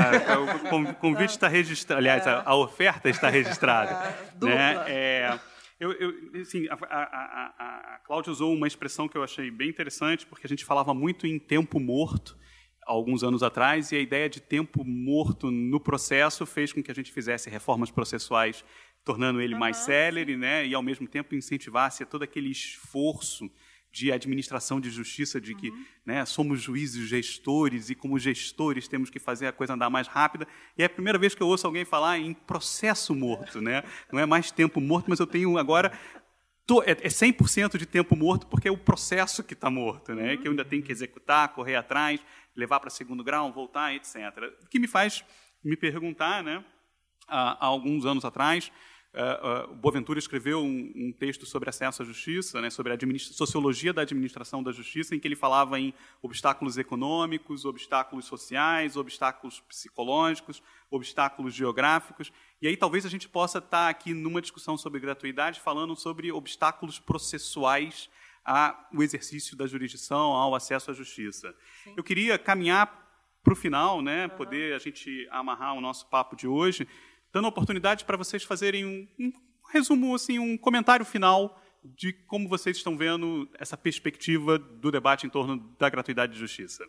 É, o convite está registrado. Aliás, a, a, oferta está registrada. É, né? É, eu, eu, assim, a, a, a Cláudia usou uma expressão que eu achei bem interessante, porque a gente falava muito em tempo morto alguns anos atrás, e a ideia de tempo morto no processo fez com que a gente fizesse reformas processuais, tornando ele uhum. mais célere, né, e ao mesmo tempo incentivasse todo aquele esforço de administração de justiça, de que uhum. né, somos juízes gestores e, como gestores, temos que fazer a coisa andar mais rápida. E é a primeira vez que eu ouço alguém falar em processo morto. Né? Não é mais tempo morto, mas eu tenho agora. é 100% de tempo morto porque é o processo que está morto, né? que eu ainda tenho que executar, correr atrás, levar para segundo grau, voltar, etc. O que me faz me perguntar, né, há, há alguns anos atrás, uh, uh, Boaventura escreveu um, um, texto sobre acesso à justiça, né, sobre a sociologia da administração da justiça, em que ele falava em obstáculos econômicos, obstáculos sociais, obstáculos psicológicos, obstáculos geográficos. E aí talvez a gente possa estar aqui numa discussão sobre gratuidade falando sobre obstáculos processuais ao exercício da jurisdição, ao acesso à justiça. Sim. Eu queria caminhar para o final, né, uhum. poder a gente amarrar o nosso papo de hoje, dando a oportunidade para vocês fazerem um, um, resumo, assim, um comentário final de como vocês estão vendo essa perspectiva do debate em torno da gratuidade de justiça.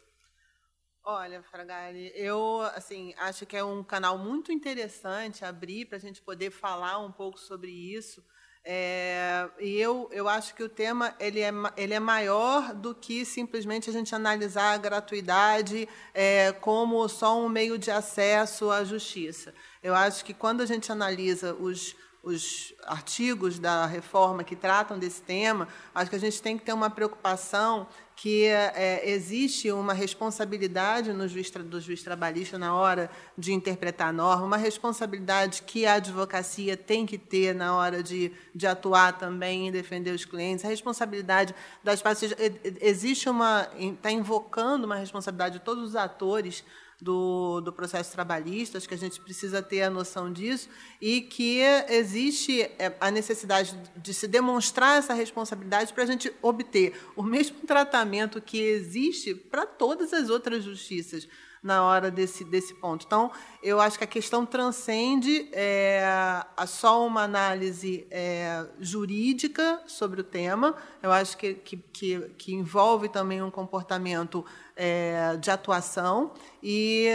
Olha, Fragari, eu assim acho que é um canal muito interessante abrir para a gente poder falar um pouco sobre isso é, e eu, eu acho que o tema ele é, ele é maior do que simplesmente a gente analisar a gratuidade é, como só um meio de acesso à justiça. Eu acho que quando a gente analisa os, os artigos da reforma que tratam desse tema, acho que a gente tem que ter uma preocupação que é, existe uma responsabilidade no juiz, do juiz trabalhista na hora de interpretar a norma, uma responsabilidade que a advocacia tem que ter na hora de, de atuar também e defender os clientes, a responsabilidade das partes. Existe uma. está invocando uma responsabilidade de todos os atores do, do processo trabalhista, acho que a gente precisa ter a noção disso, e que existe é, a necessidade de se demonstrar essa responsabilidade para a gente obter o mesmo tratamento que existe para todas as outras justiças na hora desse, desse ponto. Então, eu acho que a questão transcende é, a só uma análise é, jurídica sobre o tema. Eu acho que, que, que, que envolve também um comportamento é, de atuação e,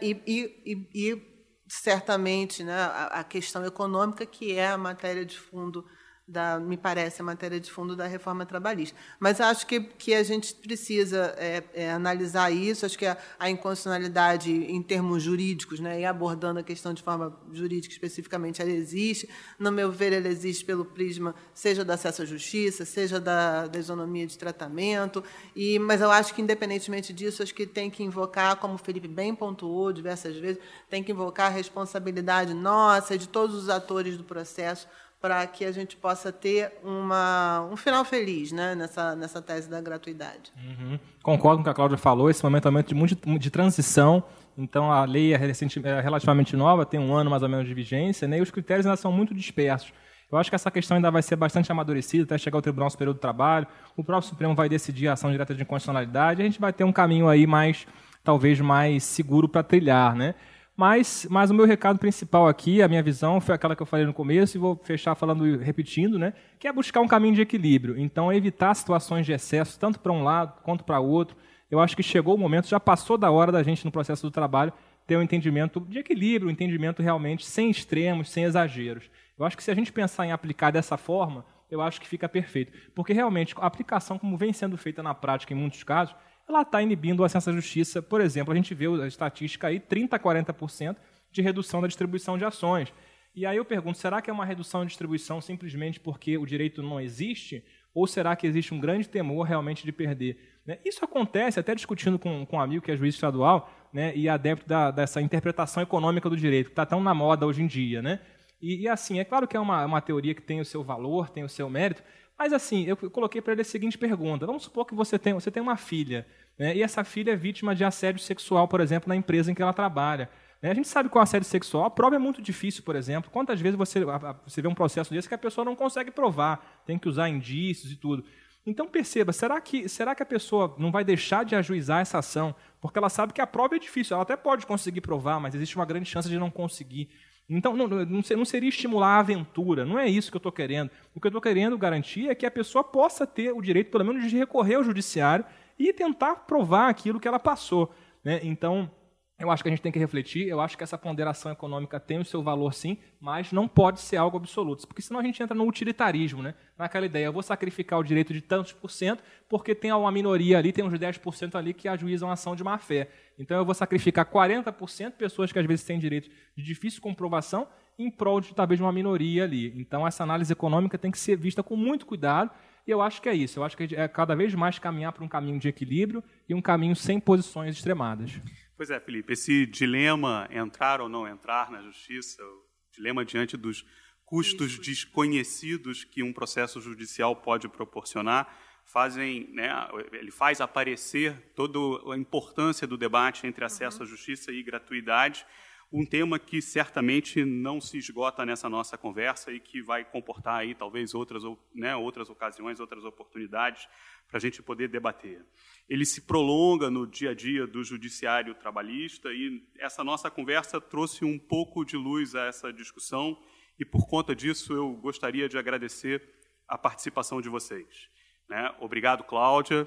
e, e, e certamente né, a, a questão econômica, que é a matéria de fundo da, me parece, a matéria de fundo da reforma trabalhista. Mas acho que, que a gente precisa é, é, analisar isso, acho que a, a, inconstitucionalidade em termos jurídicos, né, e abordando a questão de forma jurídica especificamente, ela existe. No meu ver, ela existe pelo prisma, seja do acesso à justiça, seja da, da isonomia de tratamento, e, mas eu acho que, independentemente disso, acho que tem que invocar, como o Felipe bem pontuou diversas vezes, tem que invocar a responsabilidade nossa de todos os atores do processo para que a gente possa ter uma, um final feliz né, nessa, nessa tese da gratuidade. Uhum. Concordo com o que a Cláudia falou, esse momento é um momento de, de transição, então a lei é, recente, é, relativamente nova, tem um ano mais ou menos de vigência, né, e os critérios ainda são muito dispersos. Eu acho que essa questão ainda vai ser bastante amadurecida até chegar ao Tribunal Superior do Trabalho, o próprio Supremo vai decidir a ação direta de inconstitucionalidade, a gente vai ter um caminho aí mais, talvez mais seguro para trilhar, né? Mas, mas o meu recado principal aqui, a minha visão, foi aquela que eu falei no começo e vou fechar falando repetindo, né? Que é buscar um caminho de equilíbrio. Então, evitar situações de excesso, tanto para um lado quanto para o outro. Eu acho que chegou o momento, já passou da hora da gente, no processo do trabalho, ter um entendimento de equilíbrio, um entendimento realmente sem extremos, sem exageros. Eu acho que se a gente pensar em aplicar dessa forma, eu acho que fica perfeito. Porque realmente a aplicação, como vem sendo feita na prática em muitos casos, ela está inibindo o acesso à justiça. Por exemplo, a gente vê a estatística aí, 30% a 40% de redução da distribuição de ações. E aí eu pergunto, será que é uma redução de distribuição simplesmente porque o direito não existe? Ou será que existe um grande temor realmente de perder? Né? Isso acontece, até discutindo com, com um amigo que é juiz estadual né, e adepto da, dessa interpretação econômica do direito, que está tão na moda hoje em dia. Né? E, e, assim, é claro que é uma, uma teoria que tem o seu valor, tem o seu mérito, mas assim, eu coloquei para ele a seguinte pergunta: vamos supor que você tem, você tem uma filha, né, e essa filha é vítima de assédio sexual, por exemplo, na empresa em que ela trabalha. Né? A gente sabe que o assédio sexual, a prova é muito difícil, por exemplo. Quantas vezes você, você vê um processo desse que a pessoa não consegue provar, tem que usar indícios e tudo. Então perceba, será que, será que a pessoa não vai deixar de ajuizar essa ação? Porque ela sabe que a prova é difícil, ela até pode conseguir provar, mas existe uma grande chance de não conseguir. Então, não, não, seria estimular a aventura, não é isso que eu estou querendo. O que eu estou querendo garantir é que a pessoa possa ter o direito, pelo menos, de recorrer ao judiciário e tentar provar aquilo que ela passou. Né? Então, eu acho que a gente tem que refletir, eu acho que essa ponderação econômica tem o seu valor sim, mas não pode ser algo absoluto, porque senão a gente entra no utilitarismo, né? naquela ideia, eu vou sacrificar o direito de tantos por cento, porque tem uma minoria ali, tem uns 10% ali que ajuizam ação de má fé. Então eu vou sacrificar 40% pessoas que às vezes têm direito de difícil comprovação em prol de talvez uma minoria ali. Então essa análise econômica tem que ser vista com muito cuidado, E eu acho que é isso. Eu acho que é cada vez mais caminhar para um caminho de equilíbrio e um caminho sem posições extremadas. Pois é, Felipe, esse dilema entrar ou não entrar na justiça, o dilema diante dos custos desconhecidos que um processo judicial pode proporcionar, fazem, né, ele faz aparecer toda a importância do debate entre acesso à justiça e gratuidade, um tema que certamente não se esgota nessa nossa conversa e que vai comportar aí talvez outras, né, outras ocasiões, outras oportunidades para a gente poder debater. Ele se prolonga no dia a dia do judiciário trabalhista e essa nossa conversa trouxe um pouco de luz a essa discussão e por conta disso eu gostaria de agradecer a participação de vocês. Né? Obrigado, Cláudia.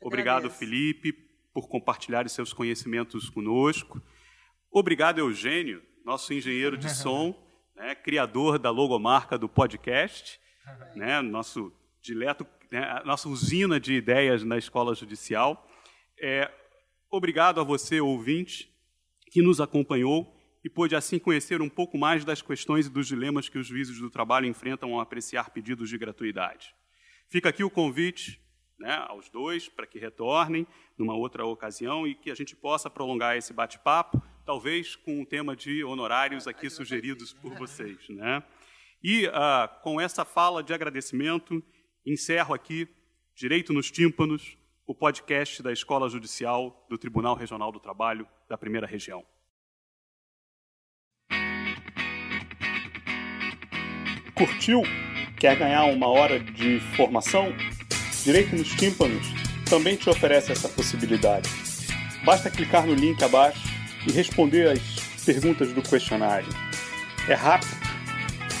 Obrigado, Felipe, por compartilhar seus conhecimentos conosco. Obrigado, Eugênio, nosso engenheiro de som, né, criador da logomarca do podcast, né, nosso dileto, né, nossa usina de ideias na escola judicial. É, obrigado a você, ouvinte, que nos acompanhou e pôde assim conhecer um pouco mais das questões e dos dilemas que os juízes do trabalho enfrentam ao apreciar pedidos de gratuidade. Fica aqui o convite né, aos dois para que retornem numa outra ocasião e que a gente possa prolongar esse bate-papo, talvez com um tema de honorários aqui sugeridos por vocês. Né? E ah, com essa fala de agradecimento, encerro aqui, Direito nos Tímpanos, o podcast da Escola Judicial do Tribunal Regional do Trabalho da Primeira Região. Curtiu? Quer ganhar uma hora de formação? Direito nos Tímpanos também te oferece essa possibilidade. Basta clicar no link abaixo e responder as perguntas do questionário. É rápido,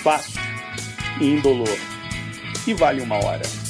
fácil e indolor. E vale uma hora.